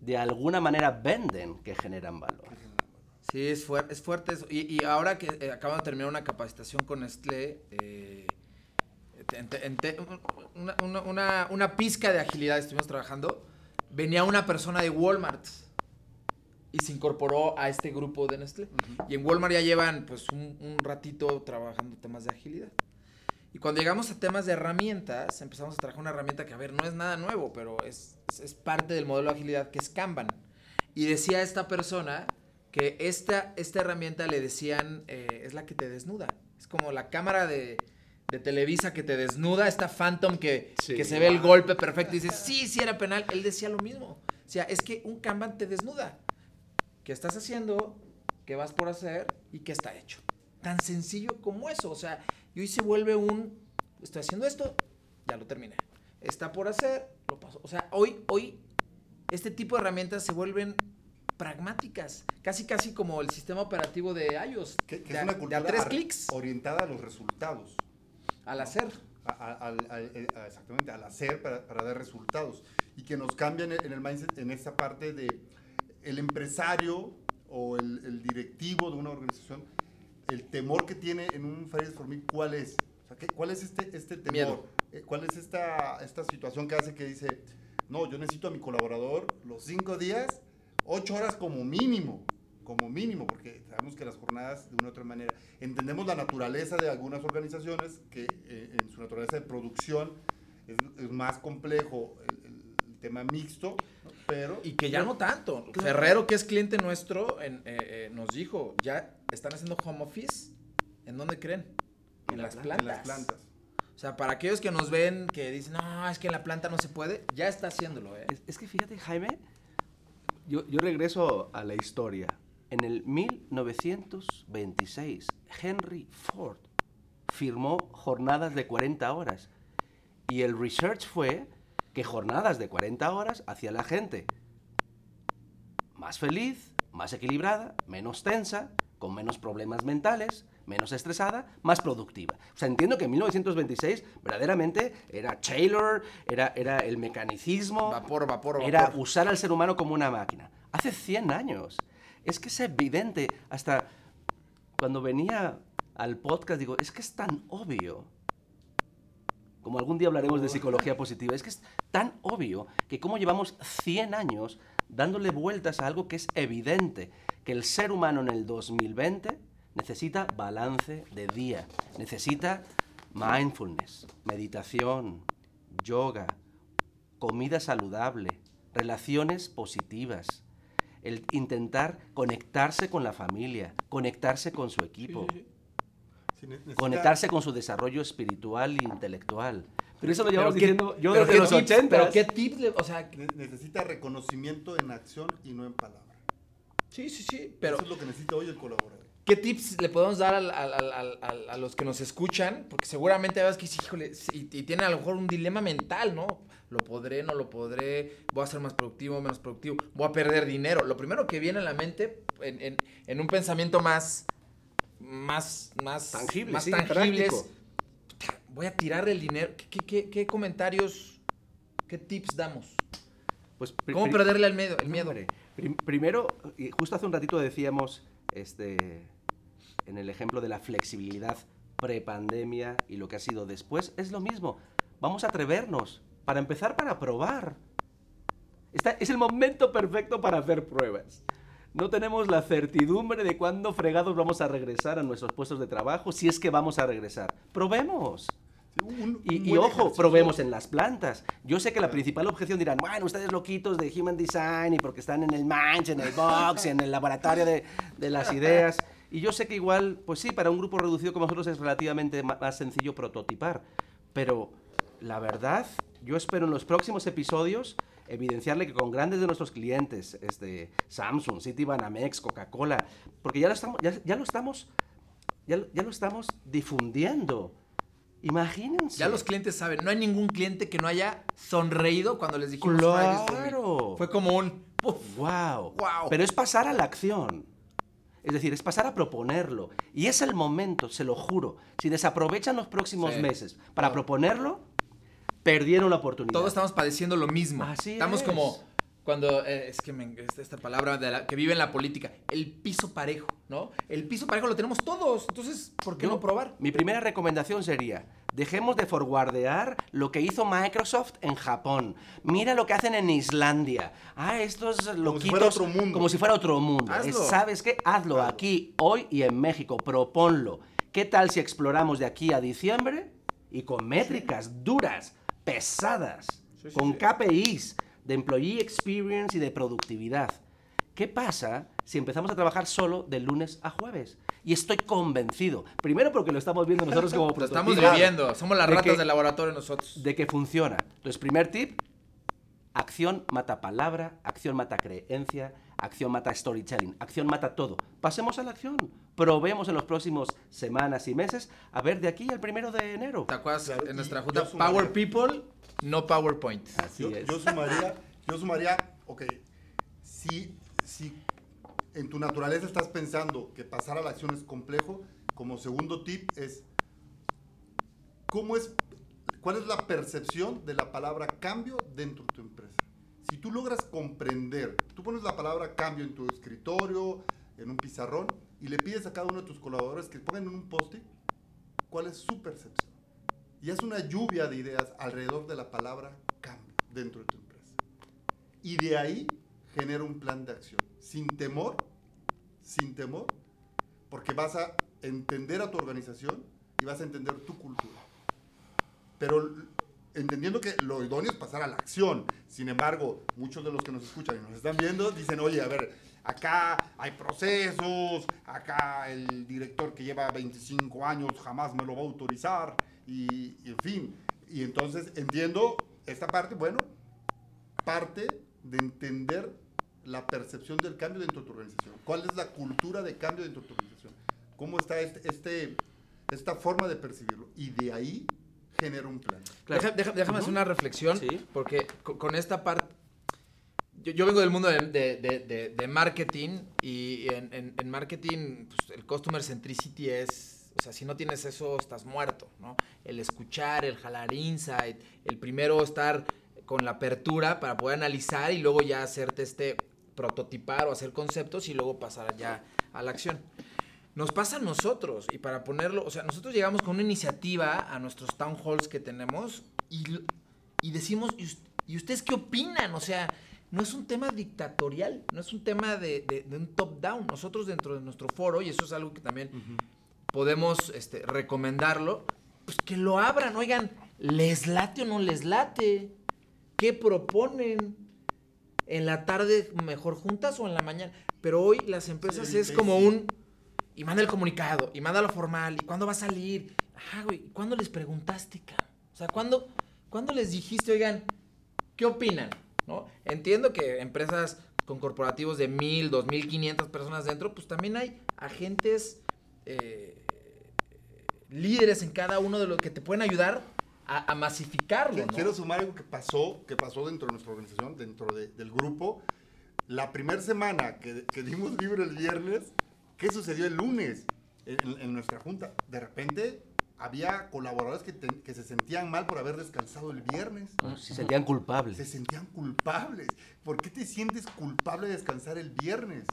Speaker 1: de alguna manera venden que generan valor.
Speaker 2: Sí, es, fuer- es fuerte eso. Y, y ahora que eh, acabo de terminar una capacitación con Nestlé, eh, una- una pizca de agilidad estuvimos trabajando, venía una persona de Walmart y se incorporó a este grupo de Nestlé. Y en Walmart ya llevan pues un, un ratito trabajando temas de agilidad. Y cuando llegamos a temas de herramientas, empezamos a trabajar una herramienta que, a ver, no es nada nuevo, pero es, es- es parte del modelo de agilidad que es Kanban. Y decía esta persona que esta, esta herramienta le decían, eh, es la que te desnuda. Es como la cámara de, de Televisa que te desnuda, esta Phantom que,
Speaker 1: Sí.
Speaker 2: que se ve el golpe perfecto y dice, sí, sí era penal. Él decía lo mismo. O sea, es que un Kanban te desnuda. ¿Qué estás haciendo? ¿Qué vas por hacer? ¿Y qué está hecho? Tan sencillo como eso. O sea, y hoy se vuelve un, estoy haciendo esto, ya lo terminé. Está por hacer, lo paso. O sea, hoy, hoy, este tipo de herramientas se vuelven pragmáticas. Casi, casi como el sistema operativo de iOS.
Speaker 3: Que, que
Speaker 2: de,
Speaker 3: es una
Speaker 2: de
Speaker 3: cultura
Speaker 2: a tres clics
Speaker 3: orientada a los resultados.
Speaker 2: al hacer.
Speaker 3: a- a- eh, a- exactamente, al hacer para, para dar resultados. Y que nos cambian en el mindset en esta parte de el empresario o el, el directivo de una organización, el temor que tiene en un Fridays for Me, ¿cuál es? O sea, ¿qué- ¿Cuál es este, este temor?
Speaker 2: Miedo.
Speaker 3: Eh, ¿Cuál es esta, esta situación que hace que dice, no, yo necesito a mi colaborador los cinco días, ocho horas como mínimo? como mínimo, porque sabemos que las jornadas de una u otra manera, entendemos la naturaleza de algunas organizaciones que eh, en su naturaleza de producción es, es más complejo el, el- el tema mixto, ¿no? Pero...
Speaker 2: Y que ya no tanto.
Speaker 1: Claro.
Speaker 2: Ferrero, que es cliente nuestro, en- eh, eh, nos dijo, ya están haciendo home office. ¿En dónde creen? En,
Speaker 1: En
Speaker 2: las
Speaker 1: la-
Speaker 2: plantas.
Speaker 3: En las plantas.
Speaker 2: O sea, para aquellos que nos ven, que dicen, no, es que en la planta no se puede, ya está haciéndolo, ¿eh?
Speaker 1: Es, es que fíjate, Jaime, yo, yo regreso a la historia. En el 1926, Henry Ford firmó jornadas de 40 horas. Y el research fue que jornadas de 40 horas hacía la gente más feliz, más equilibrada, menos tensa, con menos problemas mentales, menos estresada, más productiva. O sea, entiendo que en 1926 verdaderamente era Taylor, era, era el mecanicismo,
Speaker 2: Vapor, vapor, vapor.
Speaker 1: era usar al ser humano como una máquina. Hace 100 años. Es que es evidente, hasta cuando venía al podcast, digo, es que es tan obvio. Como algún día hablaremos de psicología positiva, es que es tan obvio que como llevamos 100 años dándole vueltas a algo que es evidente, que el ser humano en el 2020 necesita balance de día, necesita mindfulness, meditación, yoga, comida saludable, relaciones positivas, el intentar conectarse con la familia, conectarse con su equipo,
Speaker 3: Sí,
Speaker 1: conectarse con su desarrollo espiritual e intelectual. Pero eso lo
Speaker 2: Pero
Speaker 1: llevamos
Speaker 2: qué-
Speaker 1: diciendo yo
Speaker 2: pero
Speaker 1: desde
Speaker 2: qué
Speaker 1: los
Speaker 2: tips-
Speaker 1: 80.
Speaker 2: Pero qué tips, le- o sea,
Speaker 3: ne- necesita reconocimiento en acción y no en palabra.
Speaker 2: sí, sí, sí, pero
Speaker 3: Eso es lo que necesita hoy el colaborador.
Speaker 2: ¿qué tips le podemos dar al- a los que nos escuchan? Porque seguramente ves que, sí, híjole, sí, y tienen a lo mejor un dilema mental, ¿no? Lo podré, no lo podré, voy a ser más productivo, menos productivo, voy a perder dinero. Lo primero que viene a la mente, en, en- en un pensamiento más, más, más
Speaker 1: Tangible,
Speaker 2: más
Speaker 1: sí,
Speaker 2: tangible es,
Speaker 1: práctico.
Speaker 2: voy a tirarle el dinero. ¿Qué, qué- qué- comentarios, qué tips damos?
Speaker 1: Pues,
Speaker 2: ¿Cómo perderle el miedo? El miedo.
Speaker 1: prim- primero, justo hace un ratito decíamos, este, en el ejemplo de la flexibilidad prepandemia y lo que ha sido después, es lo mismo. Vamos a atrevernos, para empezar, para probar. Esta- es el momento perfecto para hacer pruebas. No tenemos la certidumbre de cuándo fregados vamos a regresar a nuestros puestos de trabajo, si es que vamos a regresar. Probemos.
Speaker 3: Sí, un- un
Speaker 1: Y, y ojo,
Speaker 3: ejercicio.
Speaker 1: probemos en las plantas. Yo sé que la principal objeción dirán, bueno, ustedes loquitos de Human Design y porque están en el Manch, en el Box, en el laboratorio de, de las ideas. Y yo sé que igual, pues sí, para un grupo reducido como nosotros es relativamente más sencillo prototipar. Pero la verdad, yo espero en los próximos episodios evidenciarle que con grandes de nuestros clientes, este, Samsung, Citibanamex, Coca-Cola, porque ya lo estamos, ya, ya lo estamos, ya, lo- ya lo estamos difundiendo. Imagínense.
Speaker 2: Ya los clientes saben, no hay ningún cliente que no haya sonreído cuando les dijimos.
Speaker 1: Claro.
Speaker 2: Fue como un ¡puf!
Speaker 1: Wow.
Speaker 2: Guau.
Speaker 1: Pero es pasar a la acción. Es decir, es pasar a proponerlo. Y es el momento, se lo juro. Si desaprovechan los próximos
Speaker 2: Sí.
Speaker 1: meses para
Speaker 2: No.
Speaker 1: proponerlo, perdieron la oportunidad.
Speaker 2: Todos estamos padeciendo lo mismo.
Speaker 1: Así
Speaker 2: estamos
Speaker 1: es.
Speaker 2: como cuando eh, es que me, esta, palabra de la- que vive en la política, el piso parejo, ¿no? El piso parejo lo tenemos todos. Entonces, ¿por qué
Speaker 1: Yo-
Speaker 2: no probar?
Speaker 1: Mi primera recomendación sería, dejemos de forwardear lo que hizo Microsoft en Japón. Mira lo que hacen en Islandia. Ah, estos loquitos.
Speaker 3: si fuera otro mundo.
Speaker 1: Como si fuera otro mundo.
Speaker 2: Hazlo.
Speaker 1: Es- ¿Sabes qué? Hazlo aquí, hoy y en México. Proponlo. ¿Qué tal si exploramos de aquí a diciembre y con métricas duras, pesadas,
Speaker 2: Sí, sí,
Speaker 1: con
Speaker 2: sí.
Speaker 1: KPIs de Employee Experience y de productividad? ¿Qué pasa si empezamos a trabajar solo de lunes a jueves? Y estoy convencido, primero porque lo estamos viendo nosotros como
Speaker 2: Lo estamos viviendo. Somos las
Speaker 1: De
Speaker 2: ratas
Speaker 1: que-
Speaker 2: del laboratorio nosotros.
Speaker 1: de que funciona. Entonces, primer tip, acción mata palabra, acción mata creencia, acción mata storytelling, acción mata todo. Pasemos a la acción. Probemos en los próximos semanas y meses a ver de aquí al primero de enero.
Speaker 2: ¿Te acuerdas
Speaker 3: Claro,
Speaker 2: en nuestra junta?
Speaker 3: sumaría-
Speaker 2: Power People, no PowerPoint.
Speaker 1: Así
Speaker 3: yo,
Speaker 1: es.
Speaker 3: yo sumaría, yo sumaría, ok, si, si en tu naturaleza estás pensando que pasar a la acción es complejo, como segundo tip es, ¿cómo es, ¿cuál es la percepción de la palabra cambio dentro de tu empresa? Si tú logras comprender, tú pones la palabra cambio en tu escritorio, en un pizarrón, y le pides a cada uno de tus colaboradores que pongan en un post-it cuál es su percepción. Y es una lluvia de ideas alrededor de la palabra cambio dentro de tu empresa. Y de ahí genera un plan de acción. Sin temor, sin temor, porque vas a entender a tu organización y vas a entender tu cultura. Pero entendiendo que lo idóneo es pasar a la acción. Sin embargo, muchos de los que nos escuchan y nos están viendo dicen, oye, a ver, acá hay procesos, acá el director que lleva 25 años jamás me lo va a autorizar, y, y en fin. Y entonces entiendo esta parte, bueno, parte de entender la percepción del cambio dentro de tu organización. ¿Cuál es la cultura de cambio dentro de tu organización? ¿Cómo está este, este- esta forma de percibirlo? Y de ahí genera un plan.
Speaker 1: Claro.
Speaker 2: Deja- deja- déjame hacer una reflexión,
Speaker 1: Sí.
Speaker 2: porque co- con, esta parte... Yo, yo vengo del mundo de, de- de- de- de marketing y en, en- en marketing pues, el customer centricity es, o sea, si no tienes eso estás muerto, ¿no? El escuchar, el jalar insight, el primero estar con la apertura para poder analizar y luego ya hacerte este prototipar o hacer conceptos y luego pasar ya a la acción. Nos pasa a nosotros y para ponerlo, o sea, nosotros llegamos con una iniciativa a nuestros town halls que tenemos y, y decimos, ¿y, y ustedes qué opinan? O sea, no es un tema dictatorial, no es un tema de, de- de un top-down. Nosotros dentro de nuestro foro, y eso es algo que también podemos este, recomendarlo, pues que lo abran, oigan, ¿les late o no les late? ¿Qué proponen? ¿En la tarde mejor juntas o en la mañana? Pero hoy las empresas
Speaker 3: Sí,
Speaker 2: es como un... Y manda el comunicado, y manda lo formal, y cuándo va a salir. Ah, güey, ¿cuándo les preguntaste, cabrón? O sea, ¿cuándo, ¿cuándo les dijiste, oigan, qué opinan? ¿No? Entiendo que empresas con corporativos de mil, dos mil quinientas personas dentro, pues también hay agentes eh, líderes en cada uno de los que te pueden ayudar a, a masificarlo, ¿no?
Speaker 3: Quiero sumar algo que pasó, que pasó dentro de nuestra organización, dentro de- del grupo. La primera semana que, que dimos libre el viernes, ¿qué sucedió el lunes en, en nuestra junta? De repente había colaboradores que, te- que se sentían mal por haber descansado el viernes.
Speaker 1: ¿no? Si sentían culpables.
Speaker 3: Se sentían culpables. ¿Por qué te sientes culpable de descansar el viernes?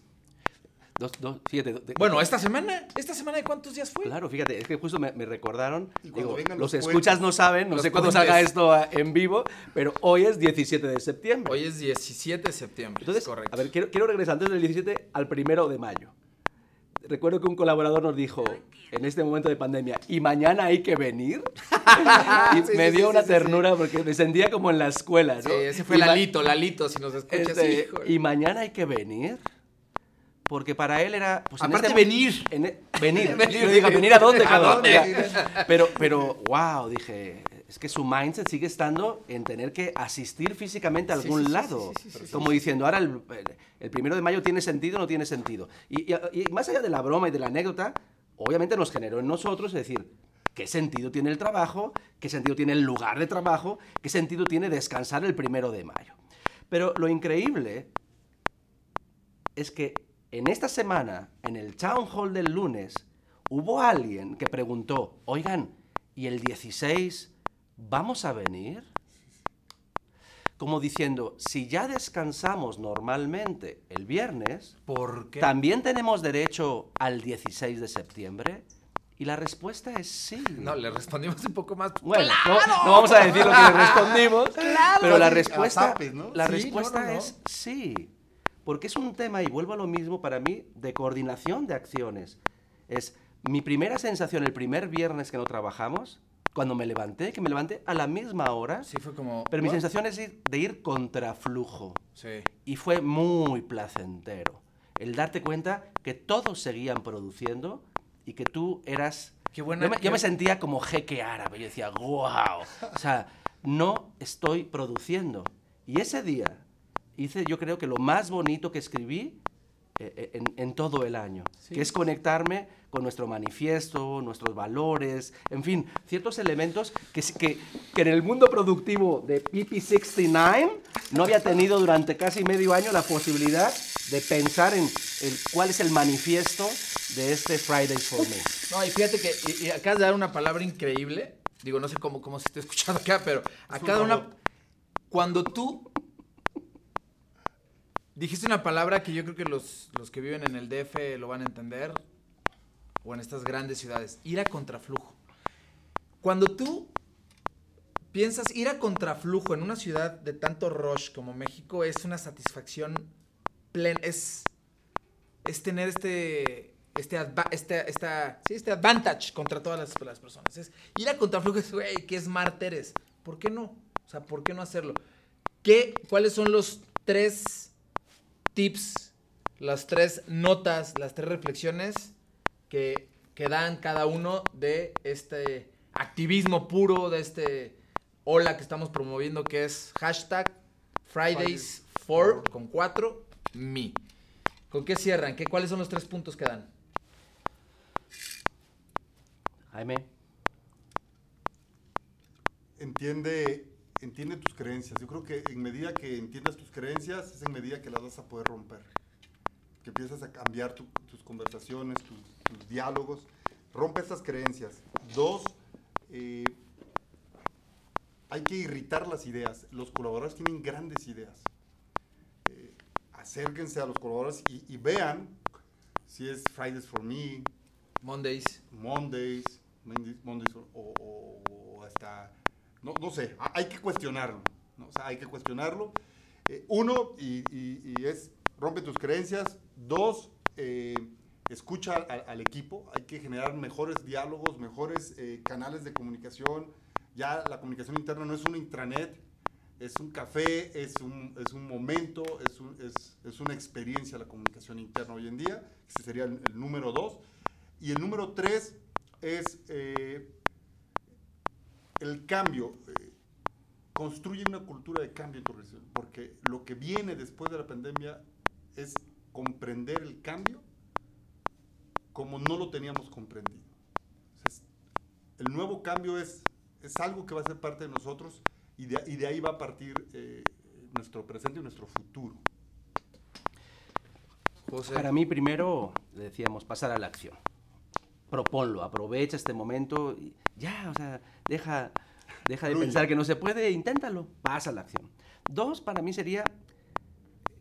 Speaker 1: Dos, dos, fíjate, de-
Speaker 2: Bueno, esta semana, ¿esta semana de cuántos días fue?
Speaker 1: Claro, fíjate, es que justo me, me recordaron.
Speaker 3: Y cuando
Speaker 1: digo,
Speaker 3: vengan
Speaker 1: los,
Speaker 3: los
Speaker 1: escuchas no saben, no sé cuándo salga esto a- en vivo, pero hoy es 17 de septiembre.
Speaker 2: Hoy es 17 de septiembre.
Speaker 1: Entonces,
Speaker 2: correcto.
Speaker 1: a ver, quiero, quiero regresar antes del 17 al primero de mayo. Recuerdo que un colaborador nos dijo en este momento de pandemia, ¿y mañana hay que venir? y
Speaker 2: Sí,
Speaker 1: me dio
Speaker 2: sí,
Speaker 1: una
Speaker 2: sí, sí.
Speaker 1: ternura porque me sentía como en la escuela, ¿no?
Speaker 2: Sí, ese fue
Speaker 1: Y
Speaker 2: Lalito, Lalito, si nos escuchas,
Speaker 1: este, y mañana hay que venir. Porque para él era. Pues,
Speaker 2: Aparte,
Speaker 1: este-
Speaker 2: venir.
Speaker 1: en e- venir.
Speaker 2: Venir.
Speaker 1: Yo dije, ¿venir a dónde,
Speaker 2: ¿A
Speaker 1: cabrón?
Speaker 2: dónde?
Speaker 1: Pero, pero, wow, dije. Es que su mindset sigue estando en tener que asistir físicamente a algún
Speaker 2: sí, sí,
Speaker 1: lado.
Speaker 2: sí,
Speaker 1: como diciendo, ahora el, el primero de mayo tiene sentido o no tiene sentido. Y, y- y más allá de la broma y de la anécdota, obviamente nos generó en nosotros decir, ¿qué sentido tiene el trabajo? ¿Qué sentido tiene el lugar de trabajo? ¿Qué sentido tiene descansar el primero de mayo? Pero lo increíble es que en esta semana, en el town hall del lunes, hubo alguien que preguntó, oigan, ¿y el 16 vamos a venir? Como diciendo, si ya descansamos normalmente el viernes,
Speaker 2: ¿Por qué?
Speaker 1: ¿también tenemos derecho al 16 de septiembre? Y la respuesta es sí.
Speaker 2: No, le respondimos un poco más.
Speaker 1: Bueno, no, no vamos a decir lo que le respondimos, pero la respuesta,
Speaker 3: zapes, ¿no?
Speaker 1: la
Speaker 2: Sí,
Speaker 1: respuesta
Speaker 2: no.
Speaker 1: es sí. Porque es un tema, y vuelvo a lo mismo para mí, de coordinación de acciones. Es mi primera sensación el primer viernes que no trabajamos, cuando me levanté, que me levanté a la misma hora,
Speaker 2: Sí, fue como.
Speaker 1: pero mi
Speaker 2: ¿what?
Speaker 1: sensación es ir- de ir contra flujo.
Speaker 2: Sí.
Speaker 1: Y fue muy placentero. El darte cuenta que todos seguían produciendo y que tú eras...
Speaker 2: Qué buena-
Speaker 1: yo, me, yo
Speaker 2: qué-
Speaker 1: me sentía como jeque árabe. Yo decía, wow. O sea, no estoy produciendo. Y ese día hice yo creo que lo más bonito que escribí eh, eh, en, en todo el año,
Speaker 2: Sí.
Speaker 1: que es conectarme con nuestro manifiesto, nuestros valores, en fin, ciertos elementos que, que, que en el mundo productivo de PP69 no había tenido durante casi medio año la posibilidad de pensar en el- cuál es el manifiesto de este Fridays for Me.
Speaker 2: No, y fíjate que y, y acabas de dar una palabra increíble. Digo, no sé cómo, cómo se está escuchando acá, pero acá de una. Cuando tú dijiste una palabra que yo creo que los, los que viven en el DF lo van a entender, o en estas grandes ciudades, ir a contraflujo. Cuando tú piensas ir a contraflujo en una ciudad de tanto rush como México, es una satisfacción plena, es, es tener este, este, esta, sí, este advantage contra todas las, las personas. Es ir a contraflujo, es, güey, qué smart eres. ¿Por qué no? O sea, ¿por qué no hacerlo? ¿Qué, ¿Cuáles son los tres tips, las tres notas, las tres reflexiones que, que dan cada uno de este activismo puro, de este ola que estamos promoviendo, que es hashtag Fridays for, con cuatro, me. ¿Con qué cierran? ¿Qué, ¿Cuáles son los tres puntos que dan?
Speaker 1: Jaime,
Speaker 3: entiende, entiende tus creencias. Yo creo que en medida que entiendas tus creencias, es en medida que las vas a poder romper. Que empiezas a cambiar tu- tus conversaciones, tus, diálogos. Rompe estas creencias. Dos, eh, hay que irritar las ideas. Los colaboradores tienen grandes ideas. Eh, acérquense a los colaboradores y, y vean si es Fridays for Me,
Speaker 2: Mondays.
Speaker 3: Mondays, Mondays, Mondays o, o- o hasta, no, no sé, ha- hay que cuestionarlo, ¿no? O sea, hay que cuestionarlo. Eh, uno, y, y- y es, rompe tus creencias. Dos, eh, escucha al, equipo, hay que generar mejores diálogos, mejores eh, canales de comunicación. Ya la comunicación interna no es un intranet, es un café, es un, es un momento, es, es- es una experiencia la comunicación interna hoy en día. Ese sería el, el número dos. Y el número tres es eh, el cambio. eh, construye una cultura de cambio en tu organización, porque lo que viene después de la pandemia es comprender el cambio como no lo teníamos comprendido. El nuevo cambio es, es algo que va a ser parte de nosotros y de, y de ahí va a partir eh, nuestro presente y nuestro futuro.
Speaker 2: José.
Speaker 1: Para mí, primero, le decíamos, pasar a la acción. Proponlo, aprovecha este momento y ya, o sea, deja, deja de pensar que no se puede, inténtalo, pasa a la acción. Dos, para mí sería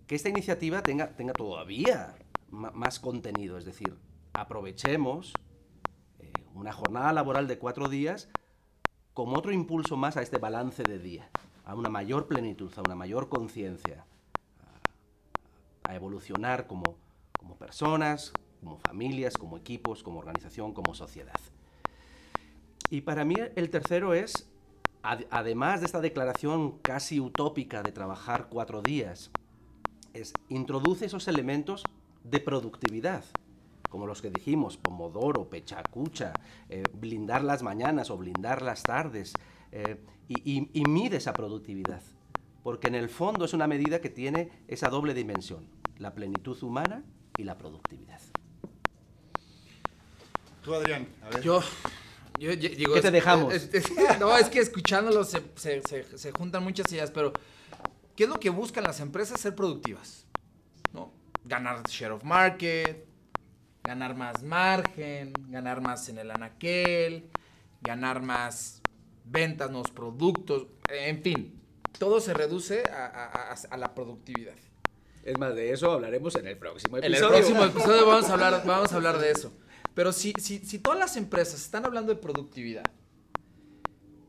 Speaker 1: que esta iniciativa tenga, tenga todavía más contenido, es decir, aprovechemos eh, una jornada laboral de cuatro días como otro impulso más a este balance de día, a una mayor plenitud, a una mayor conciencia, a evolucionar como, como personas, como familias, como equipos, como organización, como sociedad. Y para mí el tercero es, ad- además de esta declaración casi utópica de trabajar cuatro días, es introduce esos elementos de productividad. Como los que dijimos, pomodoro, pechacucha, eh, blindar las mañanas o blindar las tardes, eh, y, y, y mide esa productividad. Porque en el fondo es una medida que tiene esa doble dimensión, la plenitud humana y la productividad.
Speaker 3: Tú, Adrián, a ver.
Speaker 2: Yo, yo, yo digo,
Speaker 1: ¿Qué te
Speaker 2: es-
Speaker 1: dejamos?
Speaker 2: es- es- no, es que escuchándolo se, se- se- se juntan muchas ideas, pero ¿qué es lo que buscan las empresas? Ser productivas, ¿no? Ganar share of market, ganar más margen, ganar más en el anaquel, ganar más ventas, nuevos productos, en fin, todo se reduce a, a- a- a la productividad.
Speaker 4: Es más, de eso hablaremos en el próximo
Speaker 2: En
Speaker 4: episodio.
Speaker 2: el próximo episodio vamos a hablar, vamos a hablar de eso. Pero si, si, si todas las empresas están hablando de productividad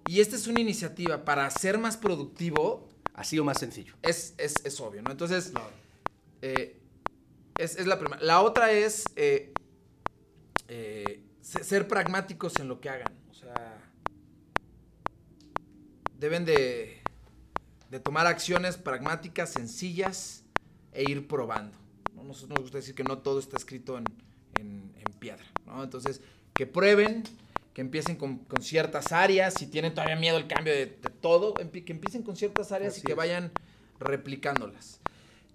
Speaker 2: y esta es una iniciativa para ser más productivo,
Speaker 1: Así o más sencillo.
Speaker 2: es, es, es obvio, ¿no? Entonces, eh, es, es la primera. La otra es eh, eh, se- ser pragmáticos en lo que hagan. O sea, deben de, de tomar acciones pragmáticas, sencillas e ir probando. ¿no? Nosotros nos gusta decir que no todo está escrito en, en- en piedra. ¿no? Entonces, que prueben, que empiecen con, con ciertas áreas. Si tienen todavía miedo al cambio de, de todo, que empiecen con ciertas áreas
Speaker 3: Así
Speaker 2: y que
Speaker 3: es.
Speaker 2: vayan replicándolas.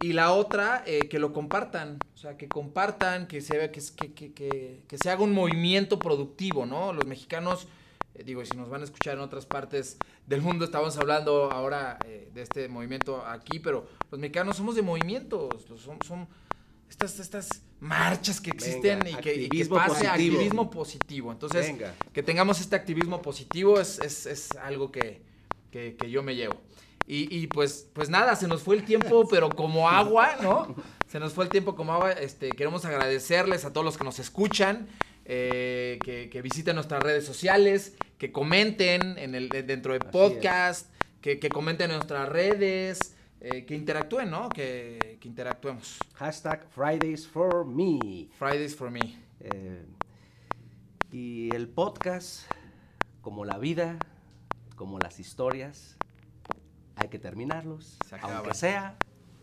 Speaker 2: Y la otra, eh, que lo compartan. O sea, que compartan, que se, vea- que, que, que, que- se haga un movimiento productivo, ¿no? Los mexicanos, eh, digo, si nos van a escuchar en otras partes del mundo, estamos hablando ahora eh, de este movimiento aquí, pero los mexicanos somos de movimientos. Son, son estas, estas marchas que existen
Speaker 1: Venga,
Speaker 2: y, que, y que
Speaker 1: activismo
Speaker 2: pase
Speaker 1: positivo.
Speaker 2: activismo positivo. Entonces,
Speaker 1: Venga.
Speaker 2: que tengamos este activismo positivo es, es- es algo que- que yo me llevo. Y, y pues, pues nada, se nos fue el tiempo, pero como agua, ¿no? Se nos fue el tiempo como agua. Este, queremos agradecerles a todos los que nos escuchan, eh, que, que visiten nuestras redes sociales, que comenten en el, dentro de podcast, que, que comenten en nuestras redes, eh, que interactúen, ¿no? Que, que interactuemos.
Speaker 1: Hashtag Fridays for me.
Speaker 2: Fridays for me.
Speaker 1: Eh, y el podcast, como la vida, como las historias, hay que terminarlos,
Speaker 2: Se
Speaker 1: aunque sea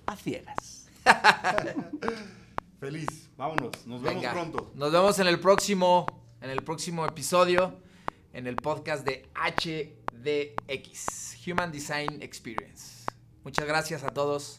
Speaker 1: a ciegas.
Speaker 3: Feliz, vámonos. Nos vemos
Speaker 2: Venga,
Speaker 3: pronto.
Speaker 2: Nos vemos en el próximo, en el próximo episodio, en el podcast de HDX, Human Design Experience. Muchas gracias a todos.